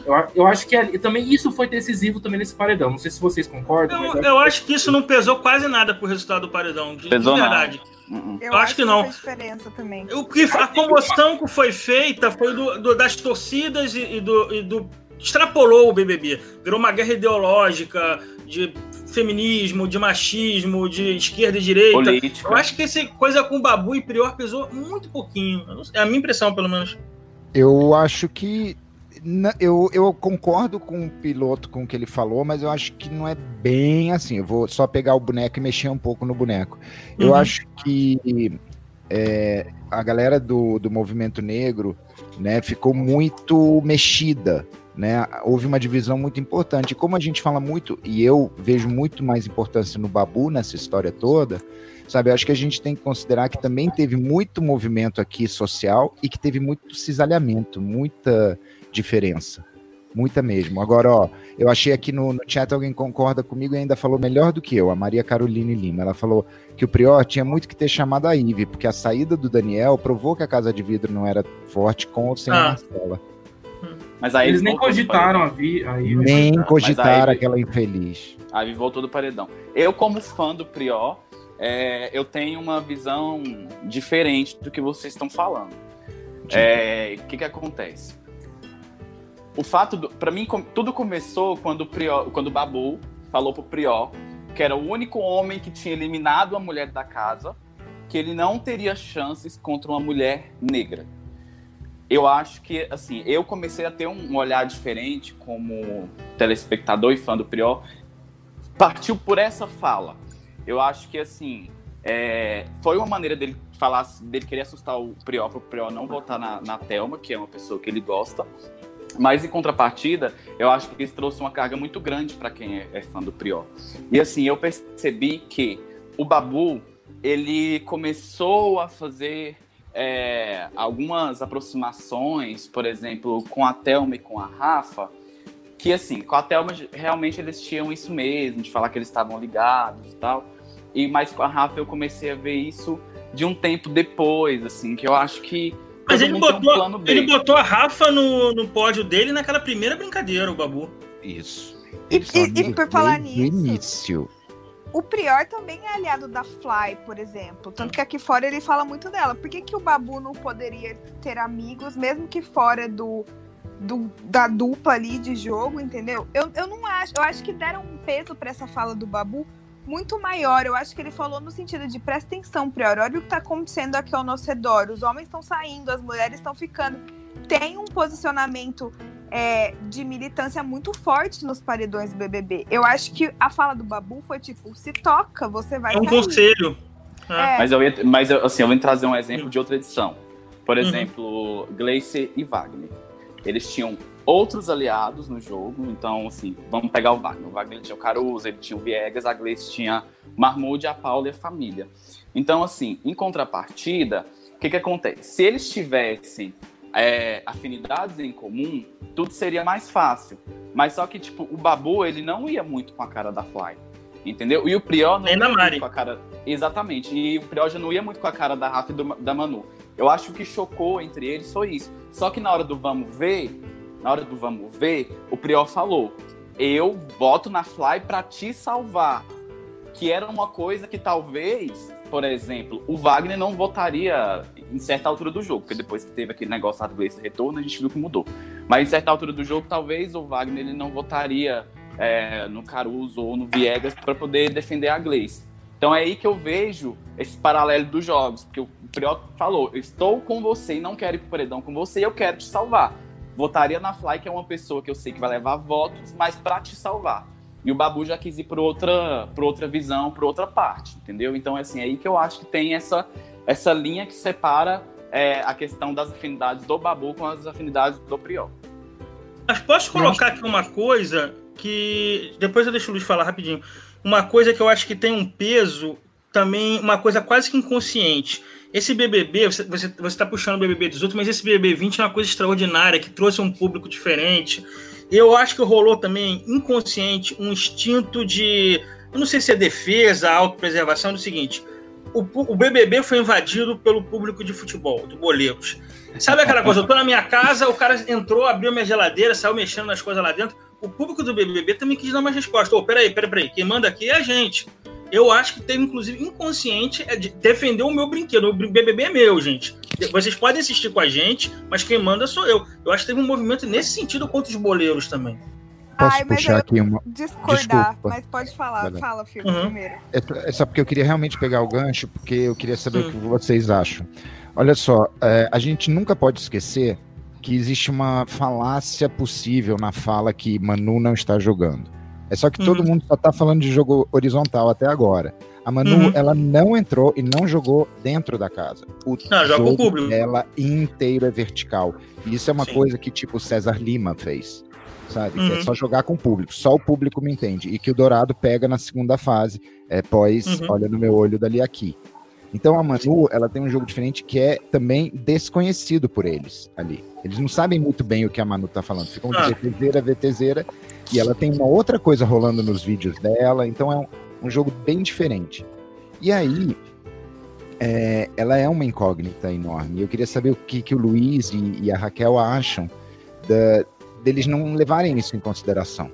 Eu, eu acho que ali- também isso foi decisivo também nesse paredão. Não sei se vocês concordam, mas Eu, eu acho que isso não pesou quase nada pro resultado do paredão. De, de Pesou não. verdade. Uh-uh. Eu, acho que não. diferença também. O que, a comoção que foi feita foi do, do- das torcidas e, e do, e do- Extrapolou o BBB. Virou uma guerra ideológica de feminismo, de machismo, de esquerda e direita. Política. Eu acho que essa coisa com Babu e Prior pesou muito pouquinho. É a minha impressão, pelo menos. Eu acho que. Eu, eu concordo com o piloto com o que ele falou, mas eu acho que não é bem assim. Eu vou só pegar o boneco e mexer um pouco no boneco. Eu Uhum. acho que é, a galera do, do movimento negro né, ficou muito mexida. Né? Houve uma divisão muito importante. E como a gente fala muito, e eu vejo muito mais importância no Babu nessa história toda, sabe? Eu acho que a gente tem que considerar que também teve muito movimento aqui social e que teve muito cisalhamento, muita diferença. Muita mesmo. Agora, ó, eu achei aqui no, no chat alguém concorda comigo e ainda falou melhor do que eu, a Maria Caroline Lima. Ela falou que o Prior tinha muito que ter chamado a Ive, porque a saída do Daniel provou que a Casa de Vidro não era forte com ou sem a Ah. Marcela. Mas aí Eles nem cogitaram a Vi. Aí, Nem mas cogitaram aí- aquela infeliz. Aí voltou do paredão. Eu, como fã do Prior, é, eu tenho uma visão diferente do que vocês estão falando. É, O que, que acontece? O fato do. Pra mim, tudo começou quando o, Prior, quando o Babu falou pro Prior que era o único homem que tinha eliminado a mulher da casa, que ele não teria chances contra uma mulher negra. Eu acho que, assim, eu comecei a ter um olhar diferente como telespectador e fã do Prior, partiu por essa fala. Eu acho que, assim, é, foi uma maneira dele falar, dele querer assustar o Prior, para o Prior não votar na, na Thelma, que é uma pessoa que ele gosta. Mas, em contrapartida, eu acho que isso trouxe uma carga muito grande para quem é, é fã do Prior. E, assim, eu percebi que o Babu, ele começou a fazer é, algumas aproximações, por exemplo, com a Thelma e com a Rafa, que assim, com a Thelma realmente eles tinham isso mesmo, de falar que eles estavam ligados e tal. E mas com a Rafa eu comecei a ver isso de um tempo depois, assim, que eu acho que Mas ele um botou, plano B. ele botou a Rafa no, no pódio dele naquela primeira brincadeira, o Babu. Isso. E- e- e por falar nisso- início. O Prior também é aliado da Fly, por exemplo. Tanto que aqui fora ele fala muito dela. Por que, que o Babu não poderia ter amigos, mesmo que fora do, do- da dupla ali de jogo, entendeu? Eu, eu não acho. Eu acho que deram um peso pra essa fala do Babu muito maior. Eu acho que ele falou no sentido de presta atenção, Prior. Olha o que tá acontecendo aqui ao nosso redor. Os homens estão saindo, as mulheres estão ficando. Tem um posicionamento é, de militância muito forte nos paredões do BBB. Eu acho que a fala do Babu foi tipo: se toca, você vai É um sair. conselho. É, Mas eu, ia, mas eu, assim, eu vou trazer um exemplo de outra edição. Por Uhum. exemplo, Gleice e Wagner. Eles tinham outros aliados no jogo, então, assim, vamos pegar o Wagner. O Wagner tinha o Caruso, ele tinha o Viegas, a Gleice tinha Marmude, a Paula e a família. Então, assim, em contrapartida, o que que acontece? Se eles tivessem é, afinidades em comum, tudo seria mais fácil. Mas só que, tipo, o Babu, ele não ia muito com a cara da Fly. Entendeu? E o Prior não Nem ia Mari. muito com a cara. Exatamente. E o Prior já não ia muito com a cara da Rafa e do- da Manu. Eu acho que chocou entre eles foi isso. Só que na hora do vamos ver, na hora do vamos ver, o Prior falou: Eu boto na Fly pra te salvar. Que era uma coisa que talvez, por exemplo, o Wagner não votaria em certa altura do jogo, porque depois que teve aquele negócio do Gleice retorno, a gente viu que mudou. Mas em certa altura do jogo, talvez o Wagner ele não votaria é, no Caruso ou no Viegas para poder defender a Gleice. Então é aí que eu vejo esse paralelo dos jogos, porque o Prior falou: estou com você e não quero ir pro paredão com você, eu quero te salvar. Votaria na Fly, que é uma pessoa que eu sei que vai levar votos, mas para te salvar. E o Babu já quis ir por outra, por outra visão, por outra parte, entendeu? Então, assim, é aí que eu acho que tem essa, essa linha que separa é, a questão das afinidades do Babu com as afinidades do Prior. Mas posso colocar aqui uma coisa que. Depois eu deixo o Luiz falar rapidinho. Uma coisa que eu acho que tem um peso também, uma coisa quase que inconsciente. Esse BBB, você, você, você tá puxando o BBB 18, mas esse BBB 20 é uma coisa extraordinária, que trouxe um público diferente. Eu acho que rolou também, inconsciente, um instinto de. Eu não sei se é defesa, autopreservação, do seguinte. O, o BBB foi invadido pelo público de futebol, do Boleiros. Sabe aquela coisa? Eu tô na minha casa, o cara entrou, abriu minha geladeira, saiu mexendo nas coisas lá dentro. O público do BBB também quis dar uma resposta. Ô, peraí, peraí, peraí. Quem manda aqui é a gente. Eu acho que teve, inclusive, inconsciente é de defender o meu brinquedo. O BBB é meu, gente. Vocês podem assistir com a gente, mas quem manda sou eu. Eu acho que teve um movimento nesse sentido contra os boleiros também. posso Ai, puxar eu- aqui uma. Discordar, Desculpa. mas pode falar. Fala, filho, Uhum. primeiro. É, é só porque eu queria realmente pegar o gancho, porque eu queria saber Hum. o que vocês acham. Olha só, é, a gente nunca pode esquecer que existe uma falácia possível na fala que Manu não está jogando. É só que todo Uhum. mundo só está falando de jogo horizontal até agora. A Manu, Uhum. ela não entrou e não jogou dentro da casa. O Não, jogo público. dela inteiro é vertical. E isso é uma Sim. coisa que, tipo, o César Lima fez. Sabe? Que é Uhum. só jogar com o público. Só o público me entende. E que o Dourado pega na segunda fase. É, pós, Uhum. olha no meu olho dali aqui. Então a Manu, ela tem um jogo diferente que é também desconhecido por eles ali. Eles não sabem muito bem o que a Manu tá falando. Ficam de Ah. VTZera, VTZera. E ela tem uma outra coisa rolando nos vídeos dela. Então é um, um jogo bem diferente. E aí, é, ela é uma incógnita enorme. E eu queria saber o que, que o Luiz e, e a Raquel acham da- deles não levarem isso em consideração.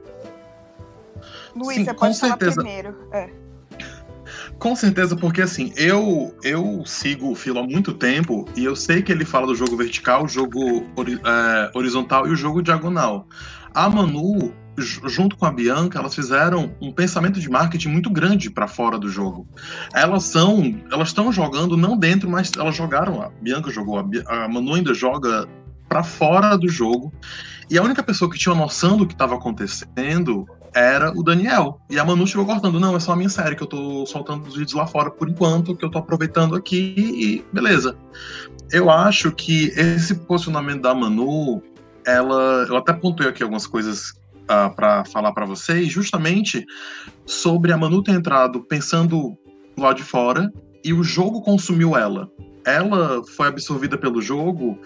Luiz, Sim, você com pode falar certeza. primeiro. É. Com certeza, porque assim, eu eu sigo o Filo há muito tempo e eu sei que ele fala do jogo vertical, o jogo é, horizontal e o jogo diagonal. A Manu, junto com a Bianca, elas fizeram um pensamento de marketing muito grande para fora do jogo. Elas são, elas estão jogando não dentro, mas elas jogaram. A Bianca jogou, a, Manu ainda joga para fora do jogo. E a única pessoa que tinha noção do que estava acontecendo era o Daniel. E a Manu chegou cortando, não, é só a minha série que eu tô soltando os vídeos lá fora por enquanto, que eu tô aproveitando aqui e beleza. Eu acho que esse posicionamento da Manu, ela, eu até pontuei aqui algumas coisas ah, para falar para vocês, justamente sobre a Manu ter entrado pensando lá de fora e o jogo consumiu ela. Ela foi absorvida pelo jogo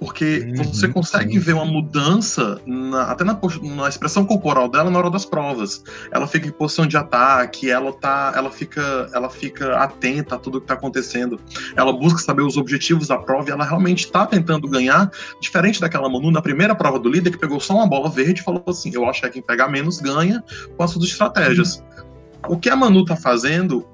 porque Uhum, você consegue sim. ver uma mudança na- até na, na expressão corporal dela na hora das provas. Ela fica em posição de ataque, ela tá, ela fica, ela fica atenta a tudo que está acontecendo. Ela busca saber os objetivos da prova e ela realmente está tentando ganhar, diferente daquela Manu na primeira prova do líder que pegou só uma bola verde e falou assim: "Eu acho que quem pegar menos ganha com as suas estratégias". O que a Manu tá fazendo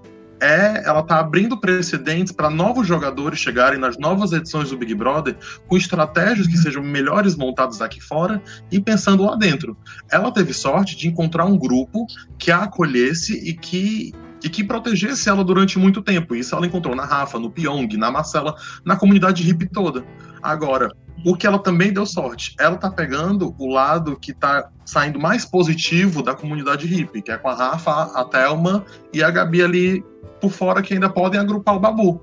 é ela tá abrindo precedentes para novos jogadores chegarem nas novas edições do Big Brother com estratégias que sejam melhores montadas aqui fora e pensando lá dentro. Ela teve sorte de encontrar um grupo que a acolhesse e que e que protegesse ela durante muito tempo. Isso ela encontrou na Rafa, no Pyong, na Marcela, na comunidade hippie toda. Agora, o que ela também deu sorte, ela tá pegando o lado que tá saindo mais positivo da comunidade hippie, que é com a Rafa, a Thelma e a Gabi ali por fora que ainda podem agrupar o Babu.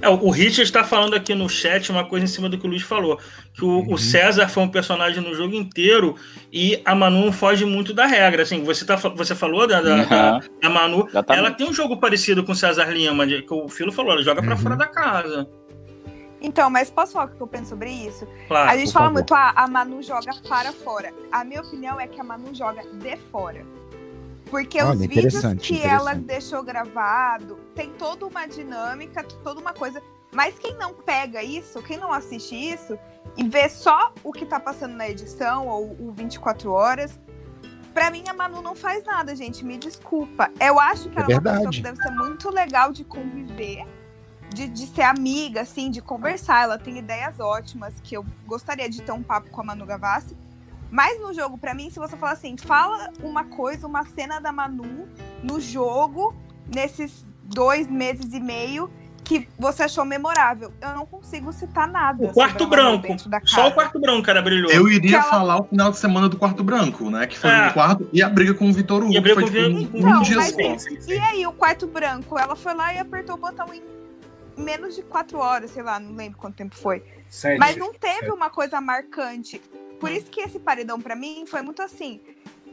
É, o Richard está falando aqui no chat uma coisa em cima do que o Luiz falou. Que o, Uhum. o César foi um personagem no jogo inteiro e a Manu não foge muito da regra. Assim, você, tá, você falou da, da, da- Aham, da Manu. exatamente. Ela tem um jogo parecido com o César Lima, que o Filo falou, ela joga pra Uhum. fora da casa. Então, mas posso falar o que eu penso sobre isso? Claro. a gente fala favor. muito, ah, a Manu joga para fora. A minha opinião é que a Manu joga de fora. Porque Olha, os vídeos que ela deixou gravado tem toda uma dinâmica, toda uma coisa. Mas quem não pega isso, quem não assiste isso e vê só o que tá passando na edição ou o 24 horas, pra mim a Manu não faz nada, gente. Me desculpa. Eu acho que É ela é uma pessoa que deve ser muito legal de conviver. De, de ser amiga, assim, de conversar. Ela tem ideias ótimas, que eu gostaria de ter um papo com a Manu Gavassi. Mas no jogo, pra mim, se você falar assim, fala uma coisa, uma cena da Manu no jogo, nesses dois meses e meio, que você achou memorável. Eu não consigo citar nada. O quarto branco. Só o quarto branco era brilhoso. Eu iria ela- falar o final de semana do quarto branco, né? Que foi É. no quarto e a briga com o Vitor Hugo, E a que briga foi com o tipo, Vi- um Então, dia mas só. E aí, o quarto branco, ela foi lá e apertou o botão em menos de quatro horas, sei lá, não lembro quanto tempo foi. Sete. Mas não teve Certo. uma coisa marcante. Por isso que esse paredão, pra mim, foi muito assim.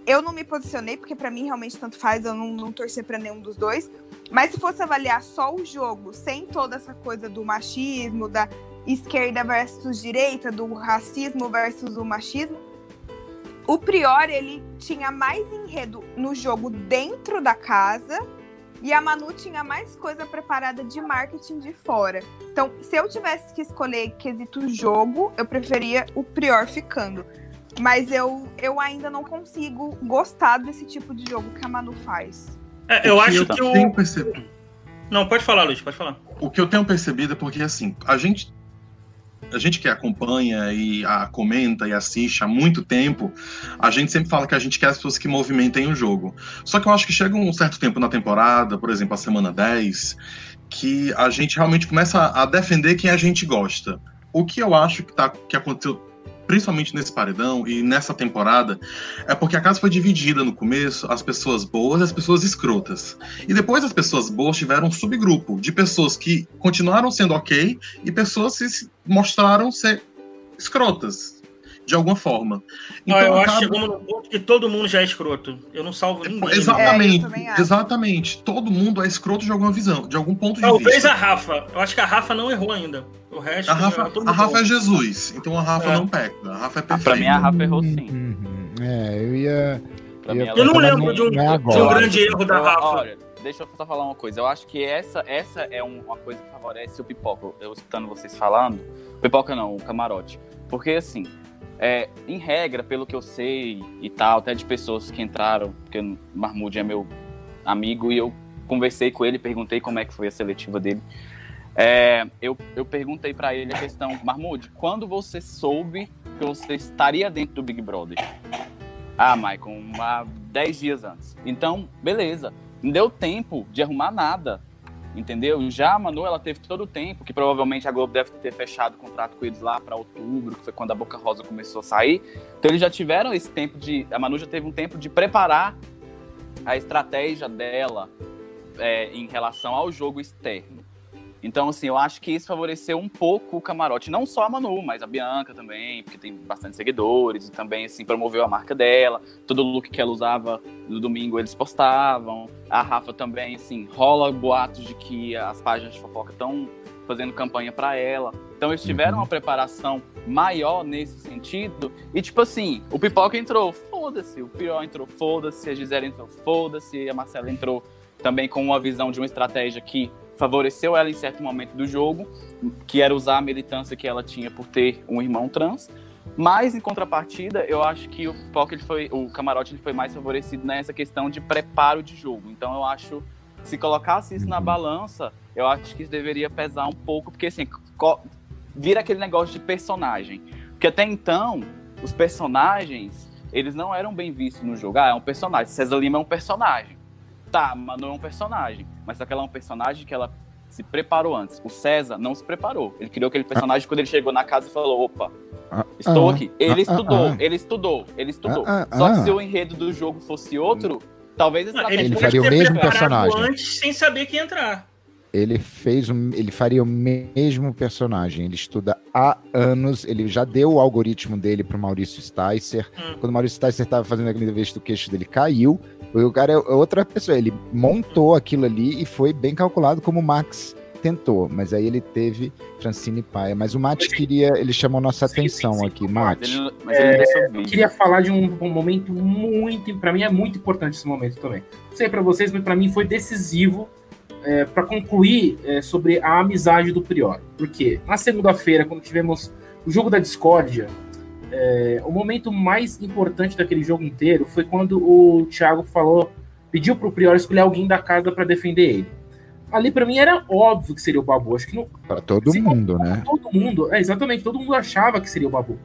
Eu não me posicionei, porque pra mim realmente tanto faz, eu não, não torcer pra nenhum dos dois. Mas se fosse avaliar só o jogo, sem toda essa coisa do machismo, da esquerda versus direita, do racismo versus o machismo, o Prior, ele tinha mais enredo no jogo dentro da casa e a Manu tinha mais coisa preparada de marketing de fora. Então, se eu tivesse que escolher quesito jogo, eu preferia o Prior ficando. Mas eu, eu ainda não consigo gostar desse tipo de jogo que a Manu faz. É, eu O acho eu que o. tenho percebido- Não, pode falar, Luiz, pode falar. O que eu tenho percebido é porque, assim, a gente a gente que acompanha e a, comenta e assiste há muito tempo, a gente sempre fala que a gente quer as pessoas que movimentem o jogo. Só que eu acho que chega um certo tempo na temporada, por exemplo, a semana 10, que a gente realmente começa a defender quem a gente gosta. O que eu acho que, tá, que aconteceu principalmente nesse paredão e nessa temporada, é porque a casa foi dividida no começo, as pessoas boas e as pessoas escrotas. E depois as pessoas boas tiveram um subgrupo de pessoas que continuaram sendo ok e pessoas que se mostraram ser escrotas. De alguma forma. Então, eu acaba... acho que chegamos no ponto que todo mundo já é escroto. Eu não salvo ninguém. Exatamente. É, exatamente. Todo mundo é escroto de alguma visão, de algum ponto de Talvez vista. Talvez a Rafa. Eu acho que a Rafa não errou ainda. O resto. A Rafa, a Rafa é Jesus, então a Rafa é. não peca. A Rafa é perfeita. Pra mim, a Rafa errou sim. Uhum. É, eu ia. Eu, ia... eu não lembro de um, de um grande erro da Rafa. Olha, deixa eu só falar uma coisa. Eu acho que essa, essa é uma coisa que favorece o Pipoca. Eu escutando vocês falando. Pipoca não, o camarote. Porque assim, é, em regra, pelo que eu sei e tal, até de pessoas que entraram, porque o Marmude é meu amigo e eu conversei com ele, perguntei como é que foi a seletiva dele. É, eu, eu perguntei para ele a questão, Marmude, quando você soube que você estaria dentro do Big Brother? Ah, Maicon, há 10 dias antes. Então, beleza. Não deu tempo de arrumar nada, entendeu? Já a Manu, ela teve todo o tempo, que provavelmente a Globo deve ter fechado o contrato com eles lá para outubro, que foi quando a Boca Rosa começou a sair. Então, eles já tiveram esse tempo de. A Manu já teve um tempo de preparar a estratégia dela é, em relação ao jogo externo. Então, assim, eu acho que isso favoreceu um pouco o camarote. Não só a Manu, mas a Bianca também, porque tem bastante seguidores. E também, assim, promoveu a marca dela. Todo look que ela usava no domingo eles postavam. A Rafa também, assim, rola boatos de que as páginas de fofoca estão fazendo campanha para ela. Então eles tiveram uhum. uma preparação maior nesse sentido. E tipo assim, o Pipoca entrou, foda-se. O Pior entrou, foda-se. A Gisele entrou, foda-se. A Marcela entrou também com uma visão de uma estratégia que favoreceu ela em certo momento do jogo, que era usar a militância que ela tinha por ter um irmão trans. Mas em contrapartida, eu acho que o Pocket foi, o camarote ele foi mais favorecido nessa questão de preparo de jogo. Então eu acho se colocasse isso na balança, eu acho que isso deveria pesar um pouco, porque assim, vira aquele negócio de personagem. Porque até então, os personagens, eles não eram bem vistos no jogo. Ah, é um personagem. César Lima é um personagem. Tá, Manu é um personagem. Mas só que ela é um personagem que ela se preparou antes. O César não se preparou. Ele criou aquele personagem ah. quando ele chegou na casa e falou: opa, ah, estou ah, aqui. Ele ah, estudou, ah, ele estudou, ele estudou. Só que se o enredo do jogo fosse outro, talvez ele, ele faria o mesmo personagem. Antes sem saber que entrar. Ele fez um, ele faria o mesmo personagem. Ele estuda há anos. Ele já deu o algoritmo dele para o Maurício Sticer. Hum. Quando o Maurício Sticer estava fazendo aquele vez do queixo dele caiu. O cara é outra pessoa. Ele montou aquilo ali e foi bem calculado como o Max tentou, mas aí ele teve Francine Paia. Mas o Mate queria, ele chamou nossa sim, atenção sim, sim, aqui, Mate. Mas ele, mas ele é, eu queria falar de um, um momento muito, para mim é muito importante esse momento também. Não sei para vocês, mas para mim foi decisivo é, para concluir é, sobre a amizade do Prior. Porque na segunda-feira, quando tivemos o jogo da discórdia, é, o momento mais importante daquele jogo inteiro foi quando o Thiago falou, pediu pro Prior escolher alguém da casa para defender ele. Ali para mim era óbvio que seria o Babu. Acho que não. Para todo mundo, né? Todo mundo, é, exatamente. Todo mundo achava que seria o Babu.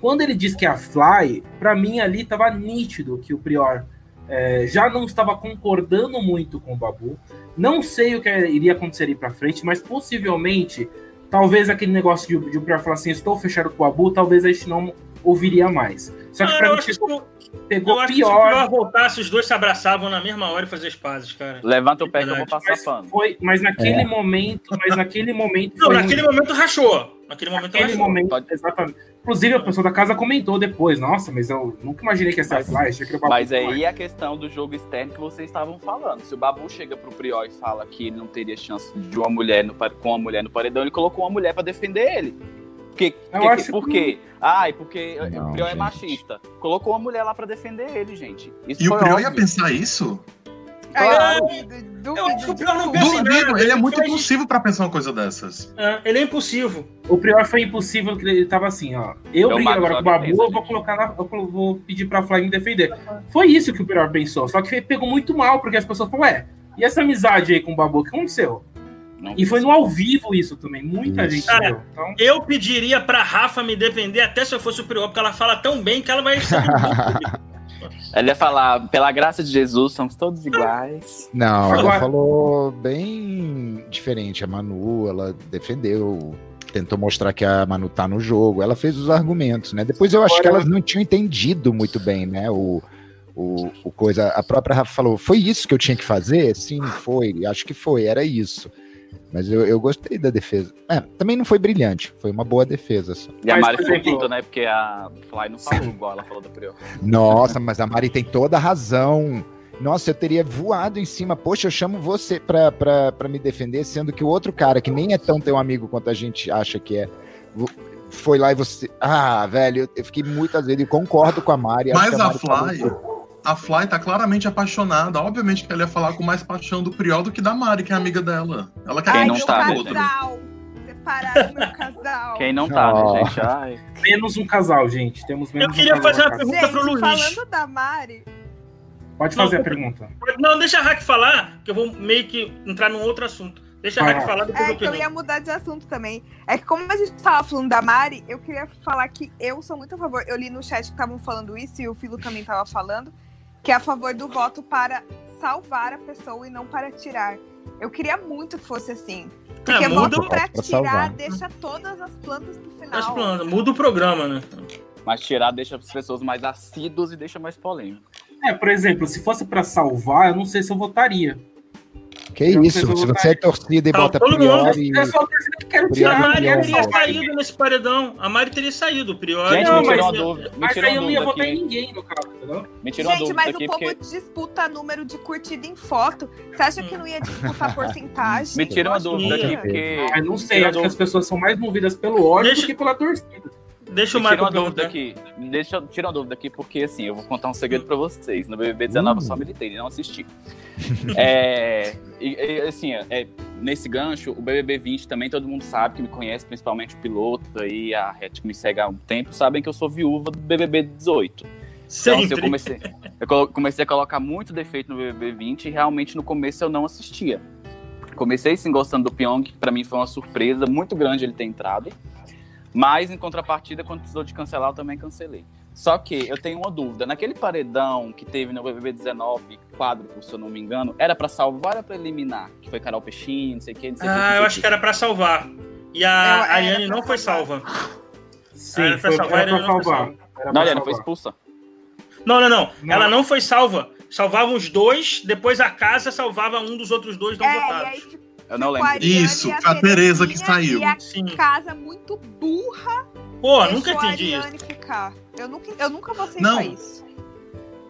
Quando ele disse que é a Fly, para mim ali estava nítido que o Prior é, já não estava concordando muito com o Babu. Não sei o que iria acontecer aí para frente, mas possivelmente talvez aquele negócio de, de o Prior falar assim, estou fechado com o Abu, talvez a gente não ouviria mais. Só que ah, pra mim pegou, pegou eu pior. se o Prior voltasse, os dois se abraçavam na mesma hora e faziam as pazes, cara. Levanta o pé que eu vou passar mas pano. Foi, mas naquele é. momento, mas naquele momento. Não, naquele um... momento rachou. Naquele momento naquele. Momento, exatamente. Inclusive, a pessoa da casa comentou depois, nossa, mas eu nunca imaginei que ia ser mas, a Flash. Mas aí a questão do jogo externo que vocês estavam falando. Se o Babu chega pro Prior e fala que ele não teria chance de uma mulher no, com uma mulher no paredão, ele colocou uma mulher para defender ele. Porque, eu que, acho por quê? Que... Ai, porque não, o Prior é gente. é machista. Colocou uma mulher lá para defender ele, gente. Isso e o Prior óbvio. ia pensar isso? Claro. Eu acho que o Prior não pensa Duvido, ele é muito foi... impulsivo pra pensar uma coisa dessas. É, ele é impulsivo. O Prior foi impulsivo, ele tava assim, ó. Eu briguei agora com o Babu, eu vou colocar na, eu vou pedir pra Fly me defender. Foi isso que o Prior pensou, só que pegou muito mal, porque as pessoas falaram, ué, e essa amizade aí com o Babu, o que aconteceu? Não E foi no ao vivo isso também. Muita Isso. gente Cara. Então, Eu pediria pra Rafa me defender até se eu fosse o Prior, porque ela fala tão bem que ela vai ser. [laughs] Ela ia falar, pela graça de Jesus, somos todos iguais. Não, ela falou bem diferente. A Manu, ela defendeu, tentou mostrar que a Manu tá no jogo. Ela fez os argumentos, né? Depois eu acho que Agora- elas não tinham entendido muito bem, né? O, o, o coisa. A própria Rafa falou: foi isso que eu tinha que fazer? Sim, foi. Acho que foi, era isso. Mas eu, eu gostei da defesa. É, também não foi brilhante, foi uma boa defesa. Só. E a Mari exemplo- puta, né? Porque a Fly não falou igual ela falou do Prior. Nossa, mas a Mari tem toda a razão. Nossa, eu teria voado em cima. Poxa, eu chamo você pra, pra, pra me defender, sendo que o outro cara, que nem é tão teu amigo quanto a gente acha que é, foi lá e você. Ah, velho, eu- fiquei muitas vezes. Eu concordo com a Mari. Mas a Mari falou Fly, tudo. A Fly tá claramente apaixonada. Obviamente que ela ia falar com mais paixão do Priol do que da Mari, que é amiga dela. Ela quer Quem não meu tá, né, outro. casal. Separaram meu casal. Quem não tá, Oh. né, gente? Ai. menos um casal, gente. Temos menos Eu queria um casal fazer uma pergunta pro Gente, Luiz. falando da Mari, Pode fazer Não, a pergunta. Não, deixa a Hack falar, que eu vou meio que entrar num outro assunto. Deixa a Vai Hack falar, depois é eu que eu ia mudar de assunto também. É que como a gente tava falando da Mari, eu queria falar que eu sou muito a favor. Eu li no chat que estavam falando isso e o Filo também tava falando, que é a favor do voto para salvar a pessoa e não para tirar. Eu queria muito que fosse assim. Porque É, muda, voto pra tirar salvar. deixa todas as plantas no final. as plantas, muda o programa, né? Mas tirar deixa as pessoas mais assíduas e deixa mais polêmico. É, por exemplo, se fosse pra salvar, eu não sei se eu votaria. Que Eu isso, se você é torcida e Tá, bota todo Prior mundo- e. É só a torcida que quero A tirar. não Mari teria saído nesse paredão. A Mari teria saído, o Prior. Gente, Não, me mas- tirou uma dúvida. Me Mas tirou aí eu não ia votar em ninguém, no caso, entendeu? Me tirou Gente, mas aqui o povo porque. disputa número de curtida em foto. Você acha que não ia disputar [laughs] porcentagem? Me tira uma acho dúvida aqui porque. Ah, eu não sei, acho que as pessoas são mais movidas pelo ódio do que pela torcida. Deixa tira Michael uma dúvida aqui. Deixa eu tirar uma dúvida aqui, porque assim, eu vou contar um segredo pra vocês. No BBB 19 eu só militei e não assisti. [laughs] é, e, e, assim, é, nesse gancho, o BBB 20 também todo mundo sabe, que me conhece, principalmente o piloto aí, a Red que me segue há um tempo, sabem que eu sou viúva do BBB 18. Então, assim, Sempre. eu comecei, eu comecei a colocar muito defeito no BBB 20 e realmente no começo eu não assistia. Comecei sim gostando do Pyong, que pra mim foi uma surpresa muito grande ele ter entrado. Mas em contrapartida, quando precisou de cancelar, eu também cancelei. Só que eu tenho uma dúvida. Naquele paredão que teve no BBB 19, quadro, se eu não me engano, era pra salvar ou pra eliminar? Que foi Carol Peixinho, não sei o que, não sei o que. não Ah, sei eu acho que era pra salvar. E a Ariane não foi salvar. salva. Sim, Era pra foi salvar, era pra salvar. Não, Ariane foi expulsa. Não, não, não, Não. Ela não foi salva. Salvavam os dois, depois a casa salvava um dos outros dois não É, e votados. aí ficou Eu não lembro. Ariane Isso, a a Tereza que saiu. E a Sim. casa muito burra Pô, nunca entendi isso. Ficar. Eu nunca, eu nunca vou Não. aceitar isso.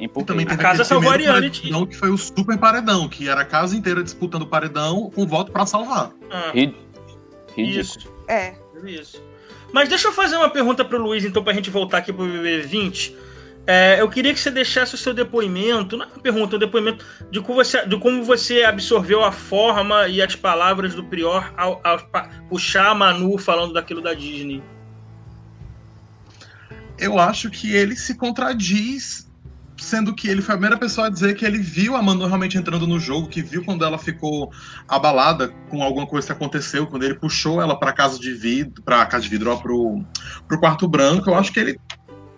E também teve A casa salvou a Ariane. paredão que foi o super paredão, que era a casa inteira disputando o paredão com voto pra salvar. Ah, Ri- Ridículo. isso. É. Isso. Mas deixa eu fazer uma pergunta pro Luiz, então, pra gente voltar aqui pro BBB 20. É, eu queria que você deixasse o seu depoimento, não é uma pergunta, um depoimento de como você, de como você absorveu a forma e as palavras do Prior ao, ao puxar a Manu falando daquilo da Disney. Eu acho que ele se contradiz, sendo que ele foi a primeira pessoa a dizer que ele viu a Manu realmente entrando no jogo, que viu quando ela ficou abalada com alguma coisa que aconteceu, quando ele puxou ela para casa de vidro, para casa de vidro, pro, pro quarto branco. Eu acho que ele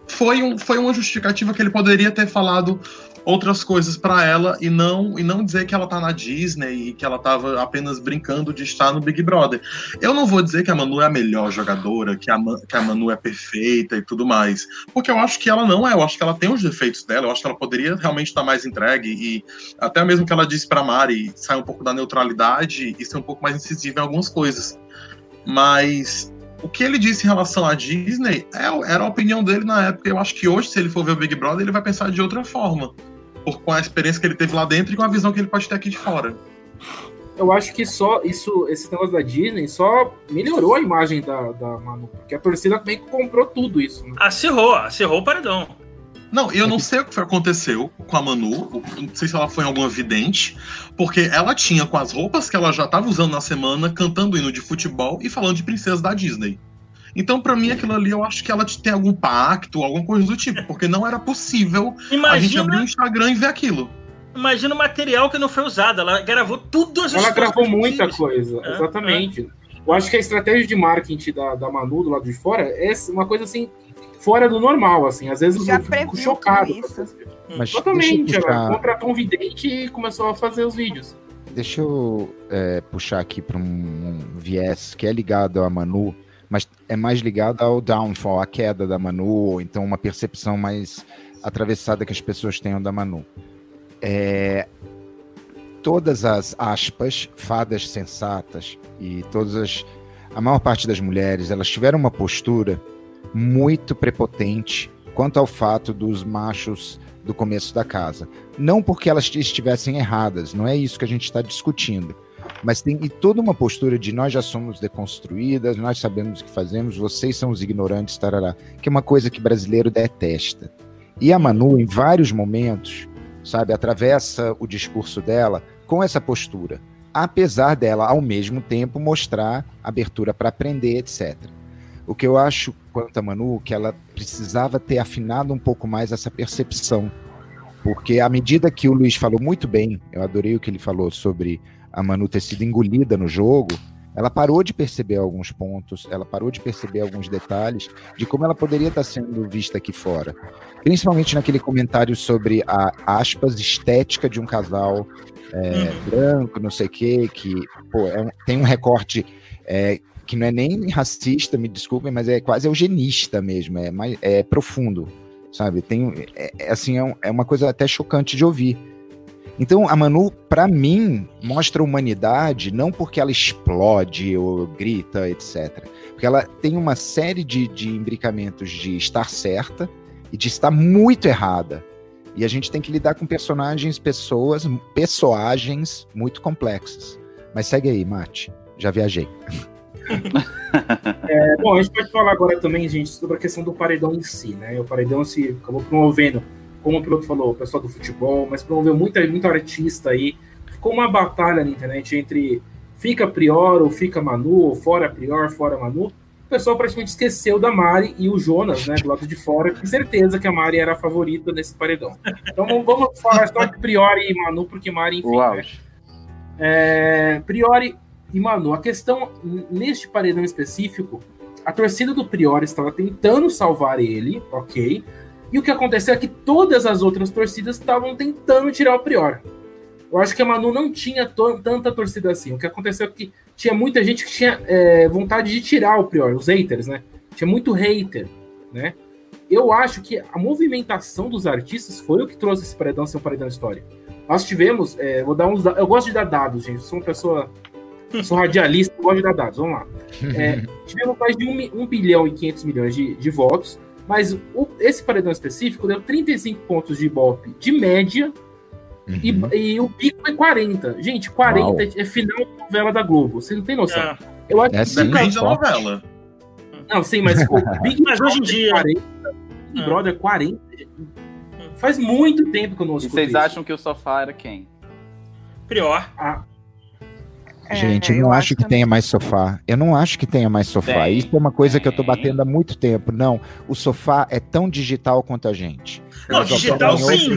foi, um, foi uma justificativa que ele poderia ter falado outras coisas para ela e não e não dizer que ela tá na Disney e que ela tava apenas brincando de estar no Big Brother. Eu não vou dizer que a Manu é a melhor jogadora, que a, que a Manu é perfeita e tudo mais, porque eu acho que ela não é, eu acho que ela tem os defeitos dela, eu acho que ela poderia realmente estar mais entregue e até mesmo que ela disse para Mari sair um pouco da neutralidade e ser um pouco mais incisiva em algumas coisas. Mas o que ele disse em relação à Disney é- era a opinião dele na época. Eu acho que hoje, se ele for ver o Big Brother, ele vai pensar de outra forma. Por, com a experiência que ele teve lá dentro e com a visão que ele pode ter aqui de fora. Eu acho que só isso, esse negócio da Disney só melhorou a imagem da, da Manu, porque a torcida meio que comprou tudo isso, né? Acirrou, acirrou o paredão. Não, eu não sei o que foi- aconteceu com a Manu. Não sei se ela foi alguma vidente, porque ela tinha com as roupas que ela já estava usando na semana, cantando hino de futebol e falando de princesa da Disney. Então, pra mim, aquilo ali, eu acho que ela tem algum pacto, alguma coisa do tipo, porque não era possível a gente abrir o Imagina, Instagram e ver aquilo. imagina o material que não foi usado. Ela gravou tudo as Ela gravou muita coisa, É, exatamente. Eu acho que a estratégia de marketing da, da Manu do lado de fora é uma coisa assim, fora do normal, assim. Às vezes Já eu fico chocado. isso. Mas Totalmente, eu ela puxar, contratou um vidente e começou a fazer os vídeos. deixa eu, é, puxar aqui para um, um viés que é ligado à Manu, mas é mais ligado ao downfall, à queda da Manu, ou então uma percepção mais atravessada que as pessoas tenham da Manu. É, todas as aspas, fadas sensatas e todas as a maior parte das mulheres, elas tiveram uma postura muito prepotente quanto ao fato dos machos do começo da casa. Não porque elas estivessem erradas, não é isso que a gente está discutindo. Mas tem e toda uma postura de nós já somos deconstruídas, nós sabemos o que fazemos, vocês são os ignorantes, tarará, que é uma coisa que brasileiro detesta. E a Manu, em vários momentos, sabe, atravessa o discurso dela com essa postura, apesar dela, ao mesmo tempo, mostrar abertura para aprender, etc. O que eu acho quanto a Manu, que ela precisava ter afinado um pouco mais essa percepção. Porque à medida que o Luiz falou muito bem, eu adorei o que ele falou sobre a Manu ter sido engolida no jogo, ela parou de perceber alguns pontos, ela parou de perceber alguns detalhes de como ela poderia estar sendo vista aqui fora. Principalmente naquele comentário sobre a aspas estética de um casal é, Uhum. branco, não sei o quê, que pô, é um- tem um recorte é, que não é nem racista, me desculpem, mas é quase eugenista mesmo, é, mais, é profundo, sabe? Tem, é, é, assim, é, um- é uma coisa até chocante de ouvir. Então, a Manu, pra mim, mostra humanidade não porque ela explode ou grita, etc. Porque ela tem uma série de, de imbricamentos de estar certa e de estar muito errada. E a gente tem que lidar com personagens, pessoas, pessoagens muito complexas. Mas segue aí, Mate. Já viajei. [laughs] É, bom, a gente pode falar agora também, gente, sobre a questão do paredão em si, né? O paredão se acabou promovendo, como o piloto falou, o pessoal do futebol, mas promoveu muita, muita artista aí. Ficou uma batalha na internet entre fica Prior ou fica Manu, ou fora Prior, fora Manu. O pessoal praticamente esqueceu da Mari e o Jonas, né, do lado de fora, com certeza que a Mari era a favorita nesse paredão. Então vamos- falar só de Prior e Manu, porque Mari, enfim, né? É, Priori e Manu, a questão neste paredão específico, a torcida do Priori estava tentando salvar ele, ok? E o que aconteceu é que todas as outras torcidas estavam tentando tirar o Prior. Eu acho que a Manu não tinha tanta torcida assim. O que aconteceu é que tinha muita gente que tinha é, vontade de tirar o Prior, os haters, né? Tinha muito hater, né? Eu acho que a movimentação dos artistas foi o que trouxe esse paredão ser um paredão história. Nós tivemos, é, vou dar uns Eu gosto de dar dados, gente. Eu sou uma pessoa. Sou radialista, gosto de dar dados. Vamos lá. [laughs] É, tivemos mais de 1, mi- 1 bilhão e 500 milhões de, de votos, mas o- esse paredão específico deu 35 pontos de Ibope de média e, Uhum. e o pico é 40. Gente, 40 é final de novela da Globo. Você não tem noção. É. Eu acho É que sim, Depende da novela. Não, sim, mas o [laughs] Big Mas hoje em dia- 40, Big É. Brother 40. Faz muito tempo que eu não E escuto vocês isso. acham que o sofá era quem? Prior. Ah, Gente, eu É, não eu acho que também. tenha mais sofá. Eu não acho que tenha mais sofá. Tem, Isso é uma coisa que eu tô tem. batendo há muito tempo. Não, o sofá é tão digital quanto a gente. Não, Eles digital sim.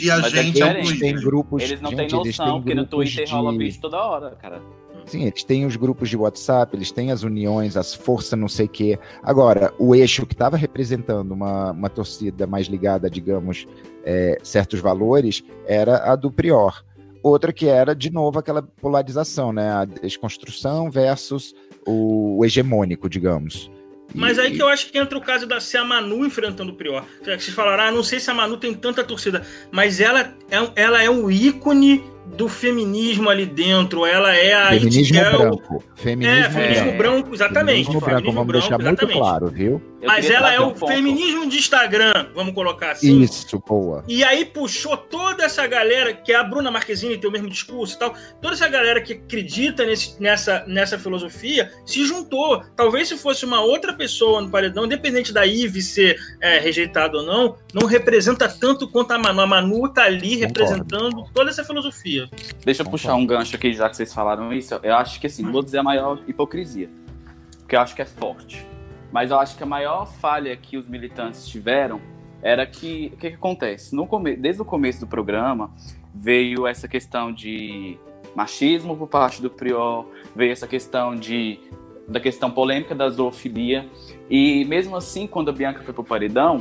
e a Mas é gente é. Eles têm grupos. Eles não gente, têm eles têm noção, porque no Twitter de- rola vídeo toda hora, cara. Sim, eles têm os grupos de WhatsApp, eles têm as uniões, as forças não sei o quê. Agora, o eixo que estava representando uma, uma torcida mais ligada, digamos, é, certos valores, era a do Prior. Outra que era, de novo, aquela polarização, né? A desconstrução versus o, o hegemônico, digamos. Mas aí que eu acho que entra o caso da se a Manu enfrentando o Prior. Vocês falaram, ah, não sei se a Manu tem tanta torcida, mas ela é, ela é um ícone do feminismo ali dentro. Ela é a Feminismo branco. Feminismo, É, feminismo branco. branco, exatamente. Feminismo branco, vamos deixar muito exatamente. claro, viu? Eu Mas ela é o um ponto. feminismo de Instagram, vamos colocar assim. Isso, boa. E aí puxou toda essa galera, que é a Bruna Marquezine tem o mesmo discurso e tal, toda essa galera que acredita nesse- nessa, nessa filosofia se juntou. Talvez se fosse uma outra pessoa no paredão, independente da Ive ser é, rejeitada ou não, não representa tanto quanto a Manu. A Manu tá ali Concordo. representando toda essa filosofia. Deixa eu puxar um gancho aqui, já que vocês falaram isso. Eu acho que assim, vou dizer a maior hipocrisia, porque eu acho que é forte. Mas eu acho que a maior falha que os militantes tiveram era que o que, que acontece? No come, desde o começo do programa, veio essa questão de machismo por parte do Prior, veio essa questão de da questão polêmica da zoofilia. E mesmo assim, quando a Bianca foi pro paredão,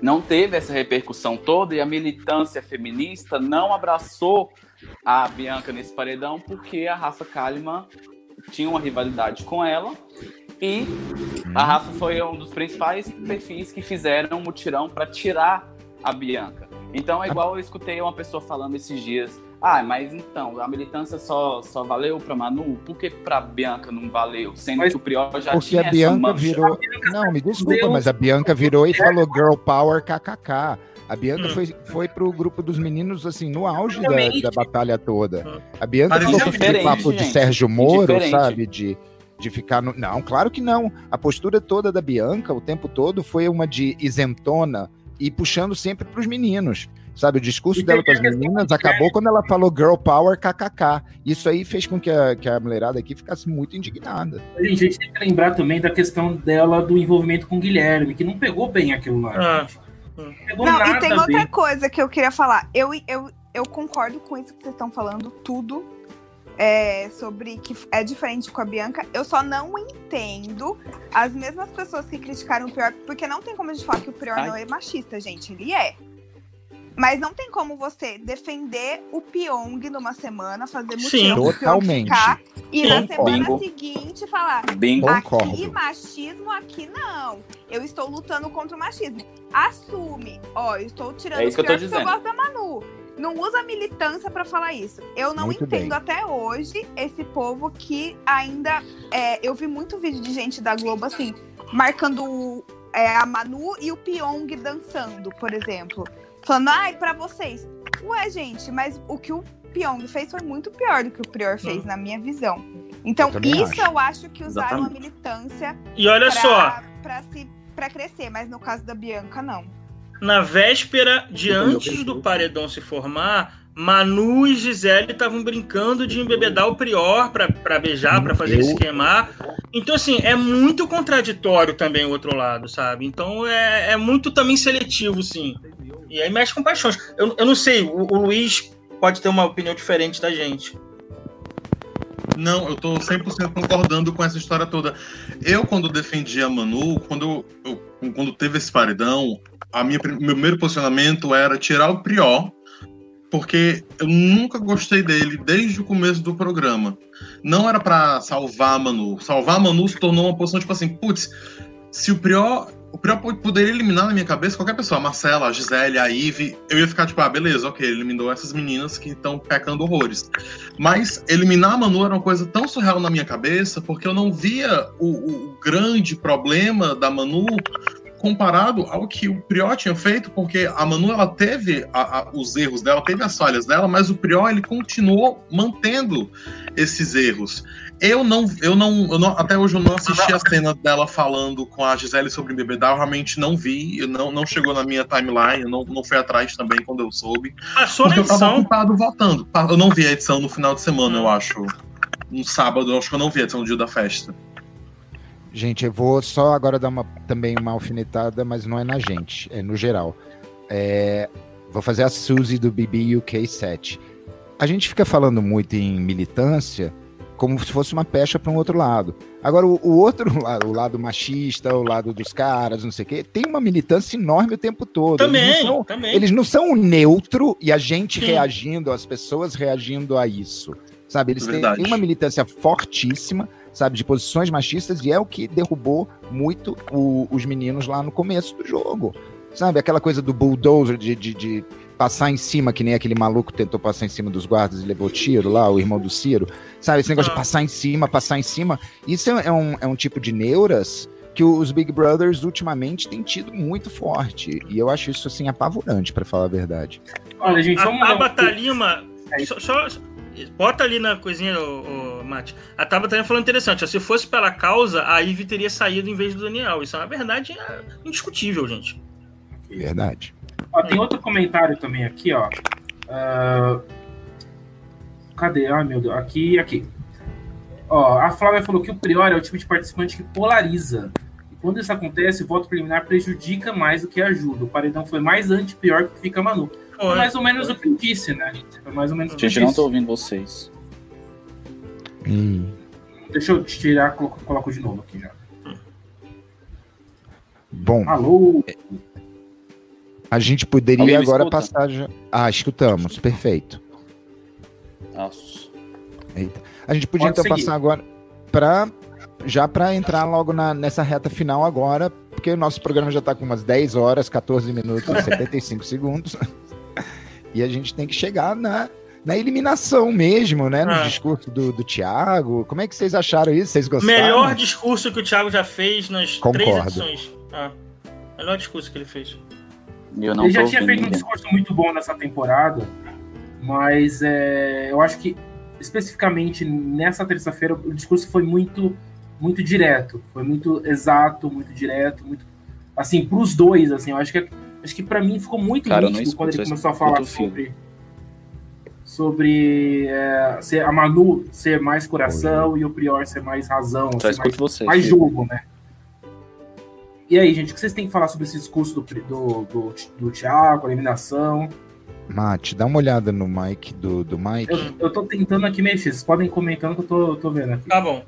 não teve essa repercussão toda e a militância feminista não abraçou a Bianca nesse paredão porque a Rafa Kalimann tinha uma rivalidade com ela e a Rafa foi um dos principais perfis que fizeram um mutirão para tirar a Bianca. Então é igual eu escutei uma pessoa falando esses dias ah, mas então, a militância só, só valeu para Manu? Por que para Bianca não valeu? Sendo mas, que o Prior já porque tinha a Bianca virou. Não, me desculpa, Deu. mas a Bianca virou e falou Girl Power KKK. A Bianca hum. foi, foi pro grupo dos meninos, assim, no auge da, da, batalha toda. Hum. A Bianca ficou com aquele papo gente. de Sérgio Moro, sabe? De, de ficar no. Não, claro que não. A postura toda da Bianca, o tempo todo, foi uma de isentona e puxando sempre para os meninos. Sabe, o discurso dela com as meninas acabou quando ela falou girl power kkk. Isso aí fez com que a, que a mulherada aqui ficasse muito indignada. A gente tem que lembrar também da questão dela do envolvimento com o Guilherme, que não pegou bem aquilo lá. Ah. Não, não e tem outra bem. coisa que eu queria falar. Eu, eu, eu concordo com isso que vocês estão falando, tudo. É, sobre que é diferente com a Bianca. Eu só não entendo as mesmas pessoas que criticaram o Prior, porque não tem como a gente falar que o Prior Ai. não é machista, gente. Ele é. Mas não tem como você defender o Pyong numa semana, fazer mutirão Sim, totalmente. Ficar, e Sim. na semana Bingo. seguinte falar Bingo. aqui Concordo. machismo, aqui não. Eu estou lutando contra o machismo. Assume. Ó, eu estou tirando é isso o pior que eu, eu gosto da Manu. Não usa militância para falar isso. Eu não muito entendo bem. até hoje esse povo que ainda. É, eu vi muito vídeo de gente da Globo assim, marcando é, a Manu e o Pyong dançando, por exemplo. Falando, ai, pra vocês. Ué, gente, mas o que o Pyong fez foi muito pior do que o Prior fez, hum. na minha visão. Então, eu isso acho. eu acho que usaram Exatamente. a militância. E olha pra, só. Pra, se, pra crescer, mas no caso da Bianca, não. Na véspera de antes do paredão se formar, Manu e Gisele estavam brincando de embebedar o Prior para beijar, para fazer ele se queimar. Então, assim, é muito contraditório também o outro lado, sabe? Então é, é muito também seletivo, sim. E aí mexe com paixões. Eu, eu não sei, o, o Luiz pode ter uma opinião diferente da gente. Não, eu tô 100% concordando com essa história toda. Eu, quando defendi a Manu, quando, eu, quando teve esse paredão, a minha, meu primeiro posicionamento era tirar o Prior, porque eu nunca gostei dele desde o começo do programa. Não era para salvar a Manu. Salvar a Manu se tornou uma posição tipo assim, putz, se o Prior o Prior poderia eliminar na minha cabeça qualquer pessoa, a Marcela, a Gisele, a Ive. Eu ia ficar tipo, ah, beleza, ok, eliminou essas meninas que estão pecando horrores. Mas eliminar a Manu era uma coisa tão surreal na minha cabeça, porque eu não via o, o grande problema da Manu comparado ao que o Prior tinha feito, porque a Manu ela teve a, a, os erros dela, teve as falhas dela, mas o Prior ele continuou mantendo esses erros. Eu não, eu não, eu não, até hoje eu não assisti a cena dela falando com a Gisele sobre bebedar, eu realmente não vi, não, não chegou na minha timeline, eu não, não fui atrás também quando eu soube. Passou porque edição? eu tava ocupado votando. Eu não vi a edição no final de semana, hum. eu acho. Um sábado, eu acho que eu não vi a edição no dia da festa. Gente, eu vou só agora dar uma, também uma alfinetada, mas não é na gente, é no geral. É, vou fazer a Suzy do BB UK 7. A gente fica falando muito em militância, como se fosse uma pecha para um outro lado. Agora, o, o, outro [laughs] lado, o lado machista, o lado dos caras, não sei o quê, tem uma militância enorme o tempo todo. Também, eles não são, também. Eles não são o neutro e a gente Sim. reagindo, as pessoas reagindo a isso. Sabe? Eles têm, têm uma militância fortíssima, sabe, de posições machistas, e é o que derrubou muito o, os meninos lá no começo do jogo. Sabe, aquela coisa do bulldozer, de, de, de passar em cima, que nem aquele maluco tentou passar em cima dos guardas e levou tiro lá, o irmão do Ciro. Sabe, esse negócio ah. de passar em cima, passar em cima. Isso é, um, é um tipo de neuras que os Big Brothers ultimamente têm tido muito forte. E eu acho isso, assim, apavorante, para falar a verdade. Olha, gente, vamos... A, a Batalima... É só, só, bota ali na coisinha, o, Mate. A Tabata tá falando interessante. Ó, se fosse pela causa, a Ivy teria saído em vez do Daniel. Isso é uma verdade é indiscutível, gente. Verdade. Ó, tem outro comentário também aqui, ó. Uh... Cadê? Ai, meu Deus. Aqui aqui. Ó, a Flávia falou que o Prior é o tipo de participante que polariza. E quando isso acontece, o voto preliminar prejudica mais do que ajuda. O paredão foi mais anti-pior que fica Manu. foi mais ou menos o que eu disse, né? Foi mais ou menos o que eu Gente, não disse. tô ouvindo vocês. Ih, Deixa eu tirar, coloco, coloco de novo aqui já. Bom, Alô? A gente poderia agora passar. Ah, escutamos, perfeito. Nossa. Eita. A gente podia Pode então seguir. passar agora para já para entrar logo na- nessa reta final agora, porque o nosso programa já está com umas 10 horas, 14 minutos e 75 [laughs] segundos. E a gente tem que chegar na, na eliminação mesmo, né? No Ah. discurso do, do Thiago. Como é que vocês acharam isso? Vocês gostaram? Melhor discurso que o Thiago já fez nas três Concordo. edições. Ah, melhor discurso que ele fez. Eu não Ele já tinha feito um discurso muito bom nessa temporada, mas é, eu acho que especificamente nessa terça-feira o discurso foi muito muito direto, foi muito exato, muito direto, muito assim para os dois, assim, eu acho que acho que para mim ficou muito Cara, nítido quando ele começou a falar sobre sobre é, ser, a Manu ser mais coração e o Prior ser mais razão, Só ser mais vocês. mais jogo, né? E aí, gente, o que vocês têm que falar sobre esse discurso do, do, do, do Thiago, a eliminação? Mate, dá uma olhada no mic do, do Mike. Eu, eu tô tentando aqui mexer, vocês podem comentando que eu tô, eu tô vendo aqui. Tá bom.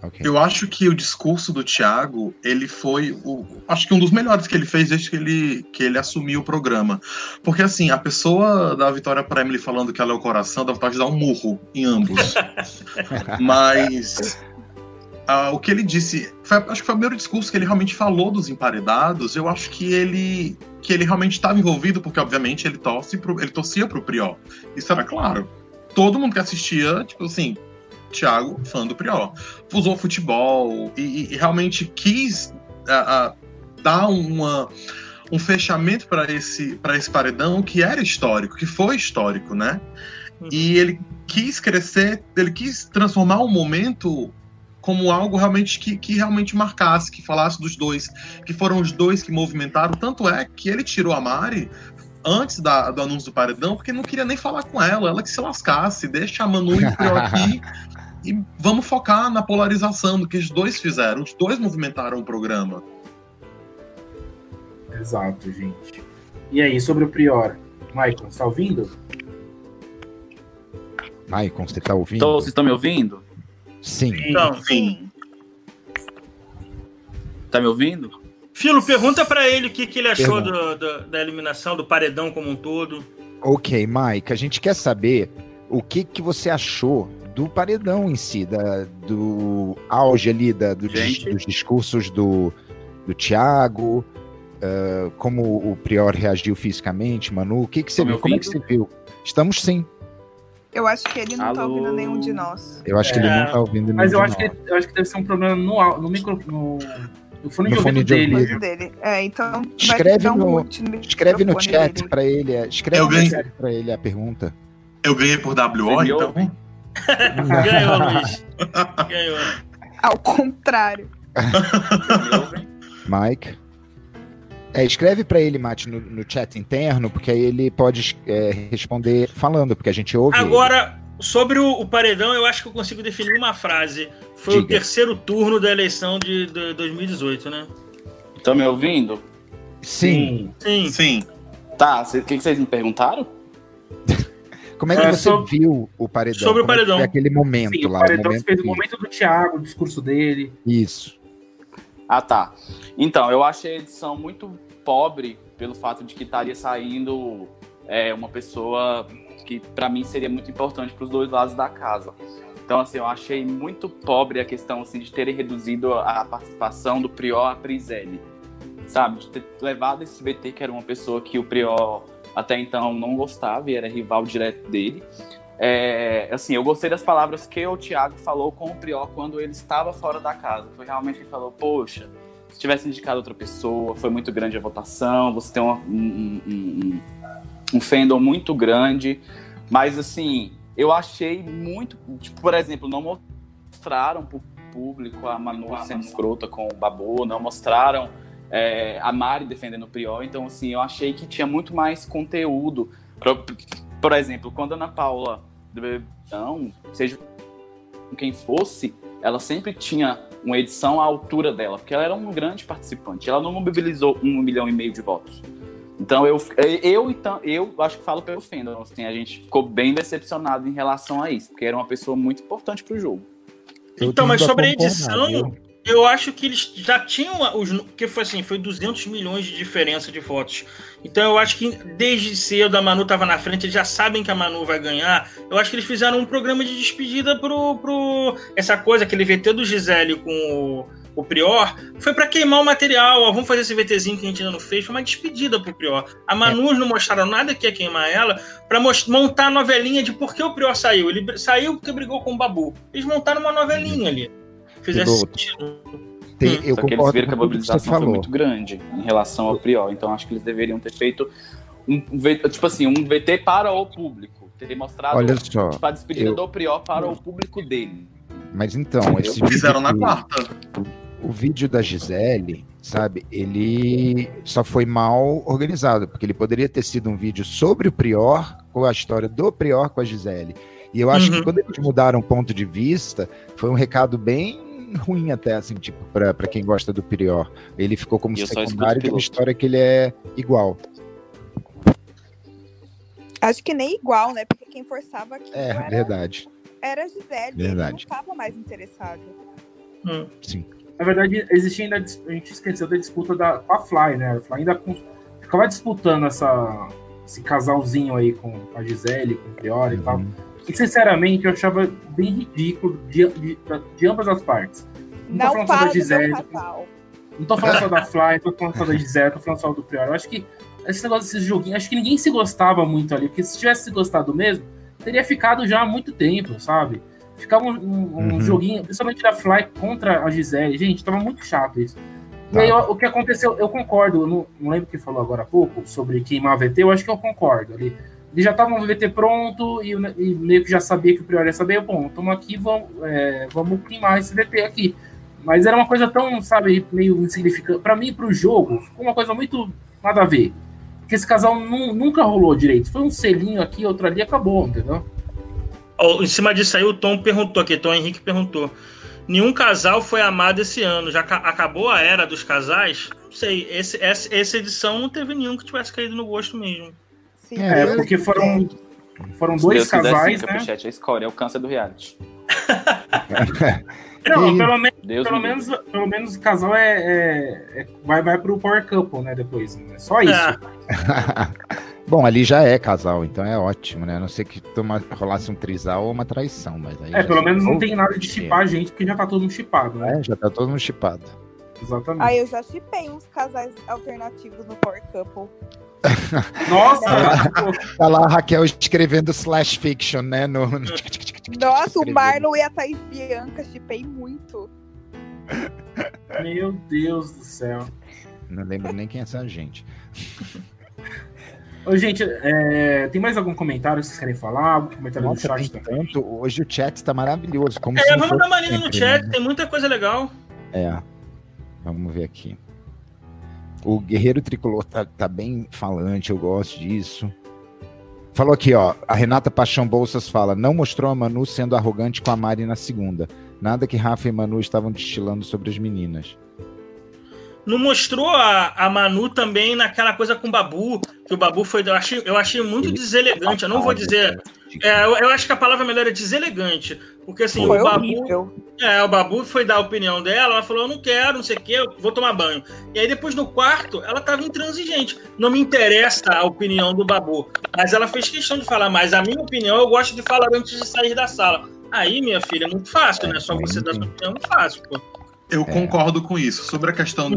Ok. Eu acho que o discurso do Thiago, ele foi, o, acho que um dos melhores que ele fez desde que ele, que ele assumiu o programa. Porque, assim, a pessoa da Vitória Emily falando que ela é o coração, dá vontade de dar um murro em ambos. [laughs] Mas o que ele disse, foi- acho que foi o primeiro discurso que ele realmente falou dos emparedados. Eu acho que ele que ele realmente estava envolvido, porque, obviamente, ele, torce pro, ele torcia pro Prior. Isso era claro. Todo mundo que assistia, tipo assim, Thiago, fã do Prior usou futebol e, e- realmente quis dar uma, um fechamento para esse, para esse paredão que era histórico, que foi histórico, né? E ele quis crescer, ele quis transformar o momento como algo realmente que, que realmente marcasse, que falasse dos dois, que foram os dois que movimentaram. Tanto é que ele tirou a Mari antes da- do anúncio do paredão, porque não queria nem falar com ela, ela que se lascasse, deixa a Manu e o Prior aqui [laughs] e vamos focar na polarização do que os dois fizeram. Os dois movimentaram o programa. Exato, gente. E aí, sobre o Prior? Michael, você tá ouvindo? Maicon, você tá ouvindo? Então, vocês estão me ouvindo? Sim. Então, Sim. Tá me ouvindo? Filo, pergunta pra ele o que, que ele achou do- do- da eliminação, do paredão como um todo. Ok, Mike, a gente quer saber o que, que você achou do paredão em si, da- do auge ali, da- do dis- dos discursos do, do Thiago, ah, como o Prior reagiu fisicamente, Manu, o que, que você me viu? Como é que você viu? Estamos sim. Eu acho que ele não tá Alô? ouvindo nenhum de nós. Eu acho que ele É, não tá ouvindo Mas eu nenhum acho, de que, nós. eu acho que deve ser um problema no, no micro. No, no fone No de fone ouvido de dele. ouvido. Mas dele. É, então Escreve um no- no Escreve no chat dele. pra ele, é, escreve Eu no ganhei. chat pra ele a pergunta. Eu ganhei por WO, então. [laughs] Ganhou, Luiz. [laughs] Ganhou. Ao contrário. Mike. É, escreve pra ele, Mate, no, no chat interno, porque aí ele pode é, responder falando, porque a gente ouve. ele. Agora, sobre o, o paredão, eu acho que eu consigo definir uma frase. Foi o Diga. terceiro turno da eleição de, de 2018, né? Estão me ouvindo? Sim. Sim. Sim. Tá, o que, que vocês me perguntaram? [laughs] Como é que É, você sobre- viu o paredão? sobre o Como é paredão. foi aquele momento Sim, o lá. paredão o você momento fez o momento do Thiago, o discurso dele. Isso. Ah, tá. Então, eu achei a edição muito pobre pelo fato de que estaria saindo é, uma pessoa que para mim seria muito importante para os dois lados da casa. Então, assim, eu achei muito pobre a questão assim, de terem reduzido a participação do Prior a Priselle. Sabe? De ter levado esse BT, que era uma pessoa que o Prior até então não gostava e era rival direto dele. É, assim, eu gostei das palavras que o Thiago falou com o Prior quando ele estava fora da casa. Foi realmente ele falou, poxa, se tivesse indicado outra pessoa, foi muito grande a votação, você tem uma- um, um, um, um fandom muito grande, mas assim, eu achei muito, tipo, por exemplo, não mostraram pro público a Manu sendo escrota com o Babu, não mostraram é, a Mari defendendo o Prior, então assim, eu achei que tinha muito mais conteúdo. Por, por exemplo, quando a Ana Paula não, seja com quem fosse, ela sempre tinha uma edição à altura dela, porque ela era um grande participante. Ela não mobilizou um milhão e meio de votos. Então eu, eu, então, eu acho que falo pelo Fendel, assim, a gente ficou bem decepcionado em relação a isso, porque era uma pessoa muito importante pro jogo. Então, mas sobre a edição, eu acho que eles já tinham os que foi assim, foi 200 milhões de diferença de votos. Então eu acho que desde cedo a Manu estava na frente, eles já sabem que a Manu vai ganhar. Eu acho que eles fizeram um programa de despedida pro, pro essa coisa aquele VT do Gisele com o, o Prior, foi para queimar o material. Ó, vamos fazer esse VTzinho que a gente ainda não fez, foi uma despedida pro Prior. A Manu é. não mostraram nada que ia queimar ela para montar a novelinha de por que o Prior saiu. Ele saiu porque brigou com o Babu. Eles montaram uma novelinha ali fizesse sentido. Tem, hum. eu Só que eles viram que a mobilização foi muito grande em relação ao Prior, então acho que eles deveriam ter feito um, um tipo assim, um VT para o público, ter mostrado Olha só, tipo, a despedida eu... do Prior para o público dele. Mas então, esse fizeram na quarta. O vídeo da Gisele, sabe, ele só foi mal organizado, porque ele poderia ter sido um vídeo sobre o Prior, com a história do Prior com a Gisele. E eu acho uhum. que quando eles mudaram o ponto de vista, foi um recado bem ruim até, assim, tipo, pra, pra quem gosta do Prior. Ele ficou como secundário de uma história que ele é igual. Acho que nem igual, né? Porque quem forçava aqui É, era, verdade. Era a Gisele, verdade. ele não tava mais interessado. Hum. Sim. Na verdade, existia ainda, a gente esqueceu da disputa da, com a Fly, né? A Fly ainda com, ficava disputando essa, esse casalzinho aí com a Gisele, com o Prior e tal. E sinceramente eu achava bem ridículo de, de, de ambas as partes. Não, não tô falando só da Gisele. Não tô falando só da Fly, não tô falando só da Gisele, tô falando só do Prior. Eu acho que esse negócio desses joguinhos, acho que ninguém se gostava muito ali, porque se tivesse se gostado mesmo, teria ficado já há muito tempo, sabe? Ficava um, um, uhum. joguinho, principalmente da Fly contra a Gisele. Gente, tava muito chato isso. E aí, o que aconteceu, eu concordo, eu não, não lembro quem falou agora há pouco sobre queimar a VT, eu acho que eu concordo ali. Eles já estavam no VT pronto e, e, meio que já sabia que o Prior ia saber. Bom, estamos aqui, vamos, é, vamos queimar esse VT aqui. Mas era uma coisa tão, sabe, meio insignificante. Para mim, para o jogo, ficou uma coisa muito nada a ver. Porque esse casal nunca rolou direito. Foi um selinho aqui, outro ali, acabou, entendeu? Oh, em cima disso aí, o Tom perguntou aqui, Tom Henrique perguntou. Nenhum casal foi amado esse ano. Já acabou a era dos casais? Não sei. Esse, essa, essa edição não teve nenhum que tivesse caído no gosto mesmo. Sim, é, porque foram, foram dois casais, né? Chat, a escória é o câncer do reality. [laughs] Não, pelo, me pelo menos, pelo menos o casal é, é, é, vai, vai pro Power Couple, né? Depois. Né? Só isso. É. [laughs] Bom, ali já é casal, então é ótimo, né? A não ser que toma, rolasse um trisal ou uma traição, mas aí É, pelo menos não tem nada de chipar a gente, porque já tá todo mundo chipado, né? É, já tá todo mundo chipado. Exatamente. Aí eu já chipei uns casais alternativos no Power Couple. [laughs] Nossa! tá lá a Raquel escrevendo slash fiction, né? No... Nossa, o Marlon e a Thaís Bianca, chipei muito. Meu Deus do céu. Não lembro nem quem é essa gente. Ô, gente, é, tem mais algum comentário que vocês querem falar? Algum comentário Nossa, no chat Tanto. Hoje o chat está maravilhoso. Como é, vamos dar uma linha no chat, né? tem muita coisa legal. É. Vamos ver aqui. O Guerreiro Tricolor tá, tá bem falante, eu gosto disso. Falou aqui, ó. A Renata Paixão Bolsas fala: não mostrou a Manu sendo arrogante com a Mari na segunda. Nada que Rafa e Manu estavam destilando sobre as meninas. Não mostrou a, a Manu também naquela coisa com o Babu, que o Babu foi. Eu achei, eu achei muito deselegante. Eu não vou dizer. É, eu, eu, acho que a palavra melhor é deselegante. Porque assim, foi o Babu. Horrível. É, o Babu foi dar a opinião dela, ela falou: eu não quero, não sei o quê, vou tomar banho. E aí depois no quarto, ela tava intransigente. Não me interessa a opinião do Babu. Mas ela fez questão de falar, mas a minha opinião eu gosto de falar antes de sair da sala. Aí, minha filha, é muito fácil, é, né? Só você dar sua opinião é muito fácil, pô. Eu é. concordo com isso. Sobre a questão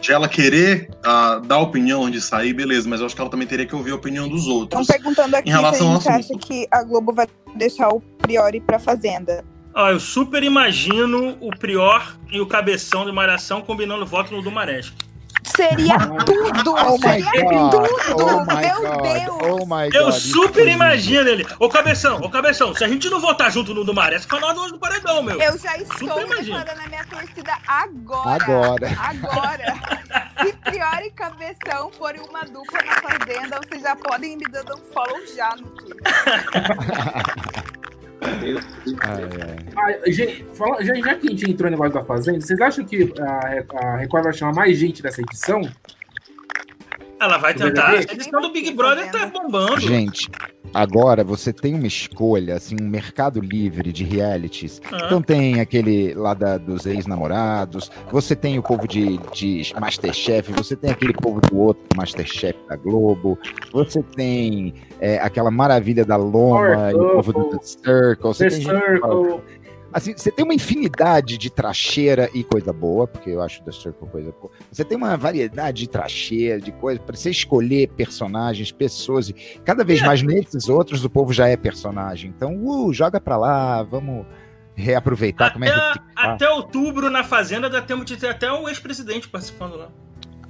de ela querer uh, dar opinião de sair, beleza, mas eu acho que ela também teria que ouvir a opinião dos outros. Estão perguntando aqui em relação se a gente acha que a Globo vai deixar o Priori pra Fazenda. Ah, eu super imagino o Prior e o Cabeção de Malhação combinando voto no Dumaresque. Seria tudo! Oh seria tudo! Oh Meu God. Deus! Oh my Eu God. super imagino ele. Ô, Cabeção, ô, Cabeção, se a gente não votar junto no do Maré, fica nós dois no paredão, meu. Eu já estou preparando a minha torcida agora. Agora. Agora. [laughs] se Prior e Cabeção forem uma dupla na Fazenda, vocês já podem me dando um follow já no Twitter. [laughs] Ah, gente, fala, já, já, que a gente entrou no negócio da Fazenda, vocês acham que a, a Record vai chamar mais gente dessa edição? Ela vai tentar. A edição do Big Brother tá bombando. Gente, agora você tem uma escolha, assim, um mercado livre de realities. Ah. Então tem aquele lá da- dos ex-namorados, você tem o povo de, de Masterchef, você tem aquele povo do outro Masterchef da Globo, você tem é, aquela maravilha da Loma e o povo do The Circle. Você The tem gente Circle. Assim, você tem uma infinidade de tracheira e coisa boa, porque eu acho The Circle coisa boa. Você tem uma variedade de tracheira, de coisa, para você escolher personagens, pessoas. E cada vez mais nesses outros o povo já é personagem. Então, uh, joga pra lá, vamos reaproveitar. Como é que Até, ah, até outubro, na Fazenda, dá tempo de ter até o ex-presidente participando lá.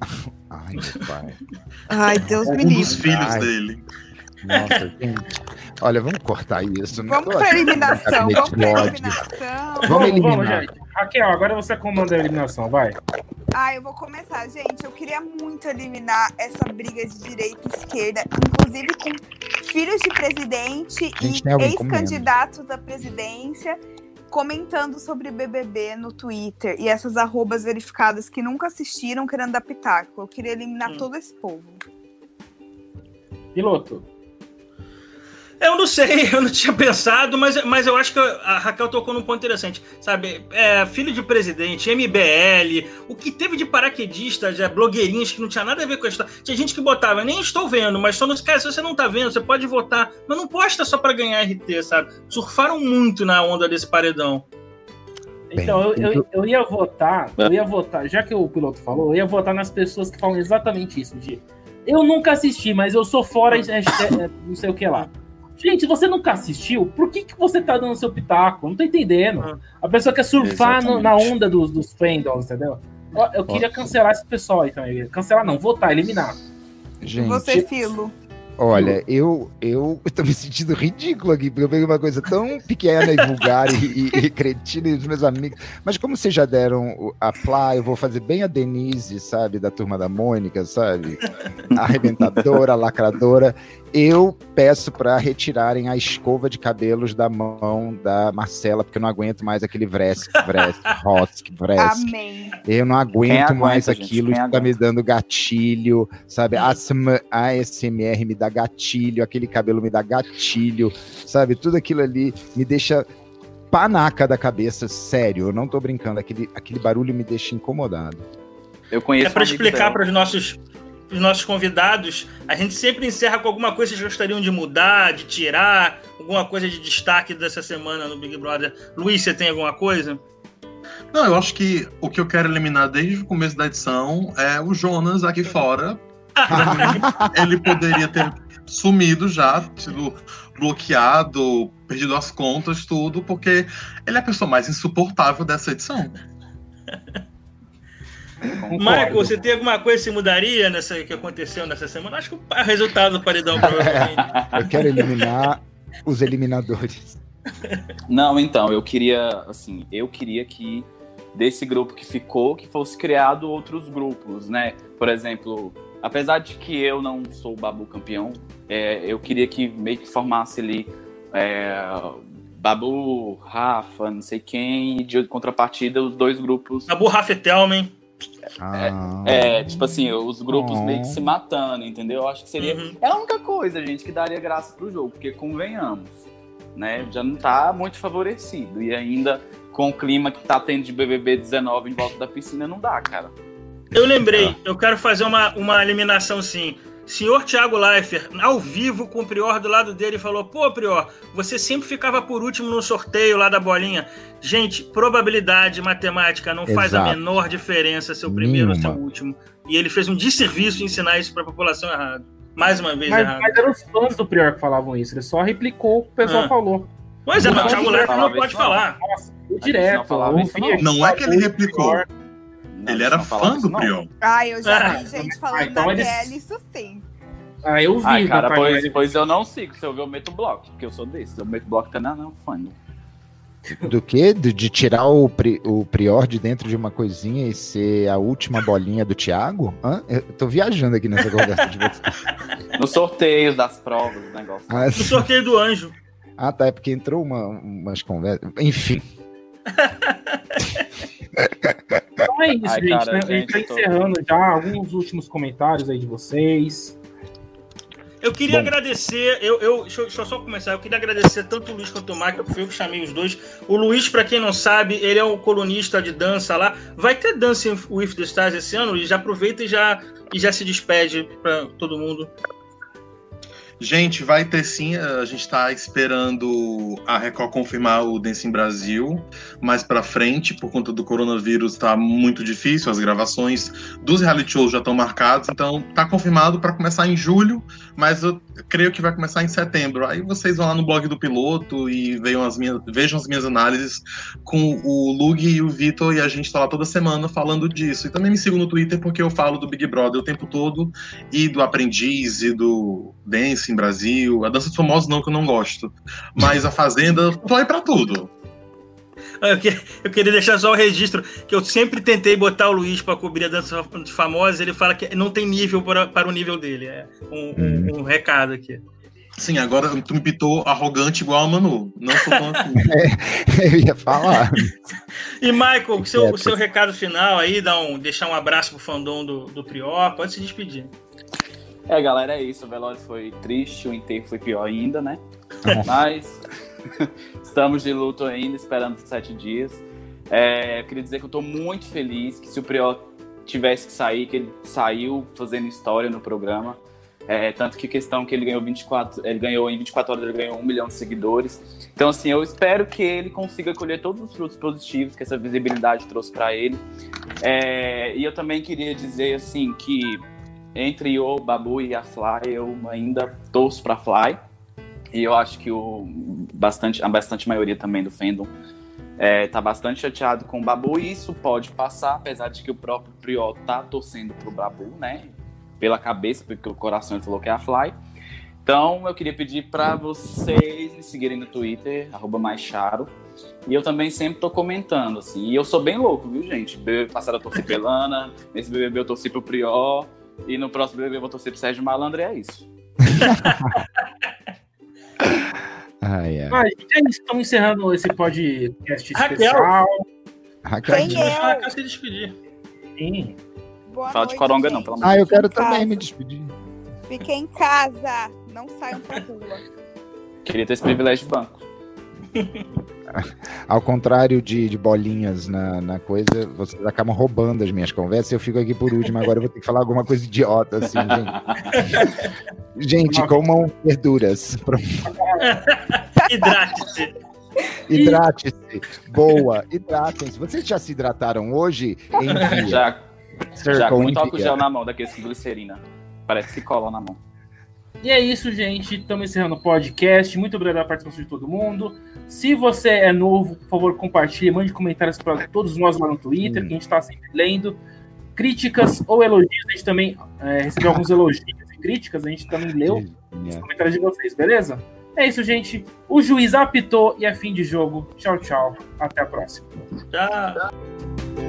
[laughs] Ai, meu pai. Ai, Deus me Um dos livre. filhos Ai. dele. Nossa, gente. Olha, vamos cortar isso. Vamos achando eliminação, vamos ódio. eliminação. Vamos Vamos, eliminar. vamos, gente. Raquel, agora você comanda a eliminação, vai. Ah, eu vou começar, gente. Eu queria muito eliminar essa briga de direita e esquerda, inclusive com filhos de presidente e ex-candidatos da presidência comentando sobre BBB no Twitter e essas arrobas verificadas que nunca assistiram querendo dar pitaco. Eu queria eliminar Hum. todo esse povo. Piloto. Eu não sei, [laughs] eu não tinha pensado, mas, mas eu acho que a Raquel tocou num ponto interessante. Sabe, é, filho de presidente, MBL, o que teve de paraquedistas, é, blogueirinhos que não tinha nada a ver com a história. Tinha gente que botava, nem estou vendo, mas só nos cara, se você não tá vendo, você pode votar, mas não posta só pra ganhar RT, sabe? Surfaram muito na onda desse paredão. Então, eu, eu, eu ia votar, eu ia votar, já que o piloto falou, eu ia votar nas pessoas que falam exatamente isso, de eu nunca assisti, mas eu sou fora, hashtag, é, [laughs] não sei o que lá. Gente, você nunca assistiu, por que, que você tá dando seu pitaco? Não tô entendendo. Ah. A pessoa quer surfar no- na onda dos, dos fandoms, entendeu? Eu, eu queria cancelar esse pessoal aí também. Cancelar não, votar, eliminar. Gente, Você, Filo. Olha, eu, eu tô me sentindo ridículo aqui, porque eu peguei uma coisa tão pequena e vulgar e, e, e cretina e os meus amigos. Mas como vocês já deram a Plá, eu vou fazer bem a Denise, sabe, da turma da Mônica, sabe? A arrebentadora, a lacradora. Eu peço para retirarem a escova de cabelos da mão da Marcela, porque eu não aguento mais aquele Vresk, Vresk, [laughs] Rosk, Vresk. Amém. Eu não aguento aguenta, mais gente? aquilo, isso tá me dando gatilho, sabe? ASM ASMR me dá gatilho, aquele cabelo me dá gatilho, sabe? Tudo aquilo ali me deixa panaca da cabeça, sério, eu não tô brincando, aquele, aquele barulho me deixa incomodado. Eu conheço É para explicar para os nossos, os nossos convidados, a gente sempre encerra com alguma coisa que vocês gostariam de mudar, de tirar, alguma coisa de destaque dessa semana no Big Brother. Luiz, você tem alguma coisa? Não, eu acho que o que eu quero eliminar desde o começo da edição é o Jonas aqui fora. Mim, [laughs] ele poderia ter sumido já, sido bloqueado, perdido as contas, tudo, porque ele é a pessoa mais insuportável dessa edição. [laughs] Concordo. Michael, você tem alguma coisa que se mudaria nessa que aconteceu nessa semana? Acho que o resultado do paredão, provavelmente. [laughs] Eu quero eliminar os eliminadores. Não, então, eu queria, assim, eu queria que desse grupo que ficou, que fosse criado outros grupos, né? Por exemplo, apesar de que eu não sou o Babu campeão, é, eu queria que meio que formasse ali é, Babu, Rafa, não sei quem, e de contrapartida os dois grupos. Abu Rafetelman. Ah, É, tipo assim, os grupos Oh. meio que se matando, entendeu? Eu acho que seria. Uhum. É a única coisa, gente, que daria graça pro jogo, porque convenhamos, né? Já não tá muito favorecido. E ainda com o clima que tá tendo de BBB 19 em volta da piscina, não dá, cara. Eu lembrei, eu quero fazer uma, uma eliminação sim. Senhor Thiago Leifert, ao vivo com o Prior do lado dele, falou: Pô, Prior, você sempre ficava por último no sorteio lá da bolinha. Gente, probabilidade matemática não faz a Exato. menor diferença ser o primeiro ou ser o último. E ele fez um desserviço em ensinar isso pra população errado. Mais uma vez Mas, errado. mas eram os fãs do Prior que falavam isso, ele só replicou o que o pessoal Ah. falou. Pois é, mas o Não, Thiago não Leifert não pode não. falar. Nossa, eu não direto. falava isso, ouvia Não é que ele o replicou. Prior. Não, ele era fã do não. Prior. Ai, eu já Ah, vi gente ah, falando então na eles- TL, isso sim. Ah, eu vi. Ai, cara, pois, pois eu não sigo. Se eu ver, eu meto bloco, porque eu sou desse. Eu meto bloco tá na não, fã. Do que? De, de tirar o, pri- o Prior de dentro de uma coisinha e ser a última bolinha do Thiago? Hã? Eu tô viajando aqui nessa conversa de vocês. [laughs] Nos sorteios das provas, do negócio. Ah, No sorteio do anjo. ah, tá. É porque entrou uma, umas conversas. Enfim. [laughs] Então é isso, Ai, gente. cara, né? A gente tá gente, tô- encerrando já alguns últimos comentários aí de vocês. Eu queria Bom. agradecer, eu, eu, deixa, eu, deixa eu só começar. Eu queria agradecer tanto o Luiz quanto o Marco, que foi eu que chamei os dois. O Luiz, pra quem não sabe, ele é o colunista de dança lá. Vai ter Dancing with the Stars esse ano, Luiz? Já aproveita e já, e já se despede pra todo mundo. Gente, vai ter sim. A gente está esperando a Record confirmar o Dance em Brasil mais para frente, por conta do coronavírus, está muito difícil. As gravações dos reality shows já estão marcadas, então tá confirmado para começar em julho, mas eu creio que vai começar em setembro. Aí vocês vão lá no blog do piloto e vejam as minhas, vejam as minhas análises com o Lug e o Vitor, e a gente está lá toda semana falando disso. E também me sigam no Twitter, porque eu falo do Big Brother o tempo todo e do Aprendiz e do Dance em Brasil. A Dança dos Famosos não, que eu não gosto. Mas a Fazenda, tô aí pra tudo. Eu, que- eu queria deixar só o registro que eu sempre tentei botar o Luiz para cobrir a dança de famosa. Ele fala que não tem nível para, para o nível dele. É um, um- um recado aqui. Sim, agora tu me pitou arrogante igual a Manu. Não sou [laughs] tão assim. Eu ia falar. E Michael, o seu, É, o seu recado final aí, dá um, deixar um abraço pro fandom do, do Prior, pode se despedir. É, galera, é isso. O velório foi triste, o enterro foi pior ainda, né? [laughs] Mas [laughs] estamos de luto ainda, esperando sete dias. É, eu queria dizer que eu tô muito feliz que se o Prior tivesse que sair, que ele saiu fazendo história no programa. É, tanto que questão que ele ganhou 24, ele ganhou em 24 horas, ele ganhou um milhão de seguidores. Então, assim, eu espero que ele consiga colher todos os frutos positivos que essa visibilidade trouxe para ele. É, e eu também queria dizer, assim, que entre o Babu e a Fly, eu ainda torço para Fly. E eu acho que o bastante, a bastante maioria também do fandom é, tá bastante chateado com o Babu. E isso pode passar, apesar de que o próprio Priol tá torcendo pro Babu, né? Pela cabeça, porque o coração ele falou que é a Fly. Então eu queria pedir para vocês me seguirem no Twitter, arroba mais charo. E eu também sempre tô comentando, assim. E eu sou bem louco, viu, gente? BBB passado eu torci pra Elana, nesse BBB eu torci pro Prior. E no próximo BBB eu vou torcer pro Sérgio Malandro e é isso. [laughs] Ai, ai. Ah, gente, é. Estamos encerrando esse podcast Raquel. especial. Raquel. Quem é? a Raquel se despedir. Sim. Boa Fala de noite, coronga gente. não, pelo amor Ah, eu quero também casa. me despedir. Fiquem em casa. Não saiam pra rua. Queria ter esse privilégio de banco. [laughs] [laughs] Ao contrário de, de bolinhas na, na coisa, vocês acabam roubando as minhas conversas. Eu fico aqui por último, agora eu vou ter que falar alguma coisa idiota, assim, gente. [laughs] Gente, comam verduras. Pronto. [laughs] Hidrate-se. Hidrate-se. Boa, hidratem-se. Vocês já se hidrataram hoje? Envia. Já, Circle já com muito álcool gel na mão, daqueles com glicerina. Parece que cola na mão. E é isso, gente. Estamos encerrando o podcast. Muito obrigado pela participação de todo mundo. Se você é novo, por favor, compartilhe, mande comentários para todos nós lá no Twitter, que a gente está sempre lendo. Críticas ou elogios, a gente também é, recebeu alguns elogios e críticas, a gente também leu os comentários de vocês, beleza? É isso, gente. O juiz apitou e é fim de jogo. Tchau, tchau. Até a próxima. Tchau.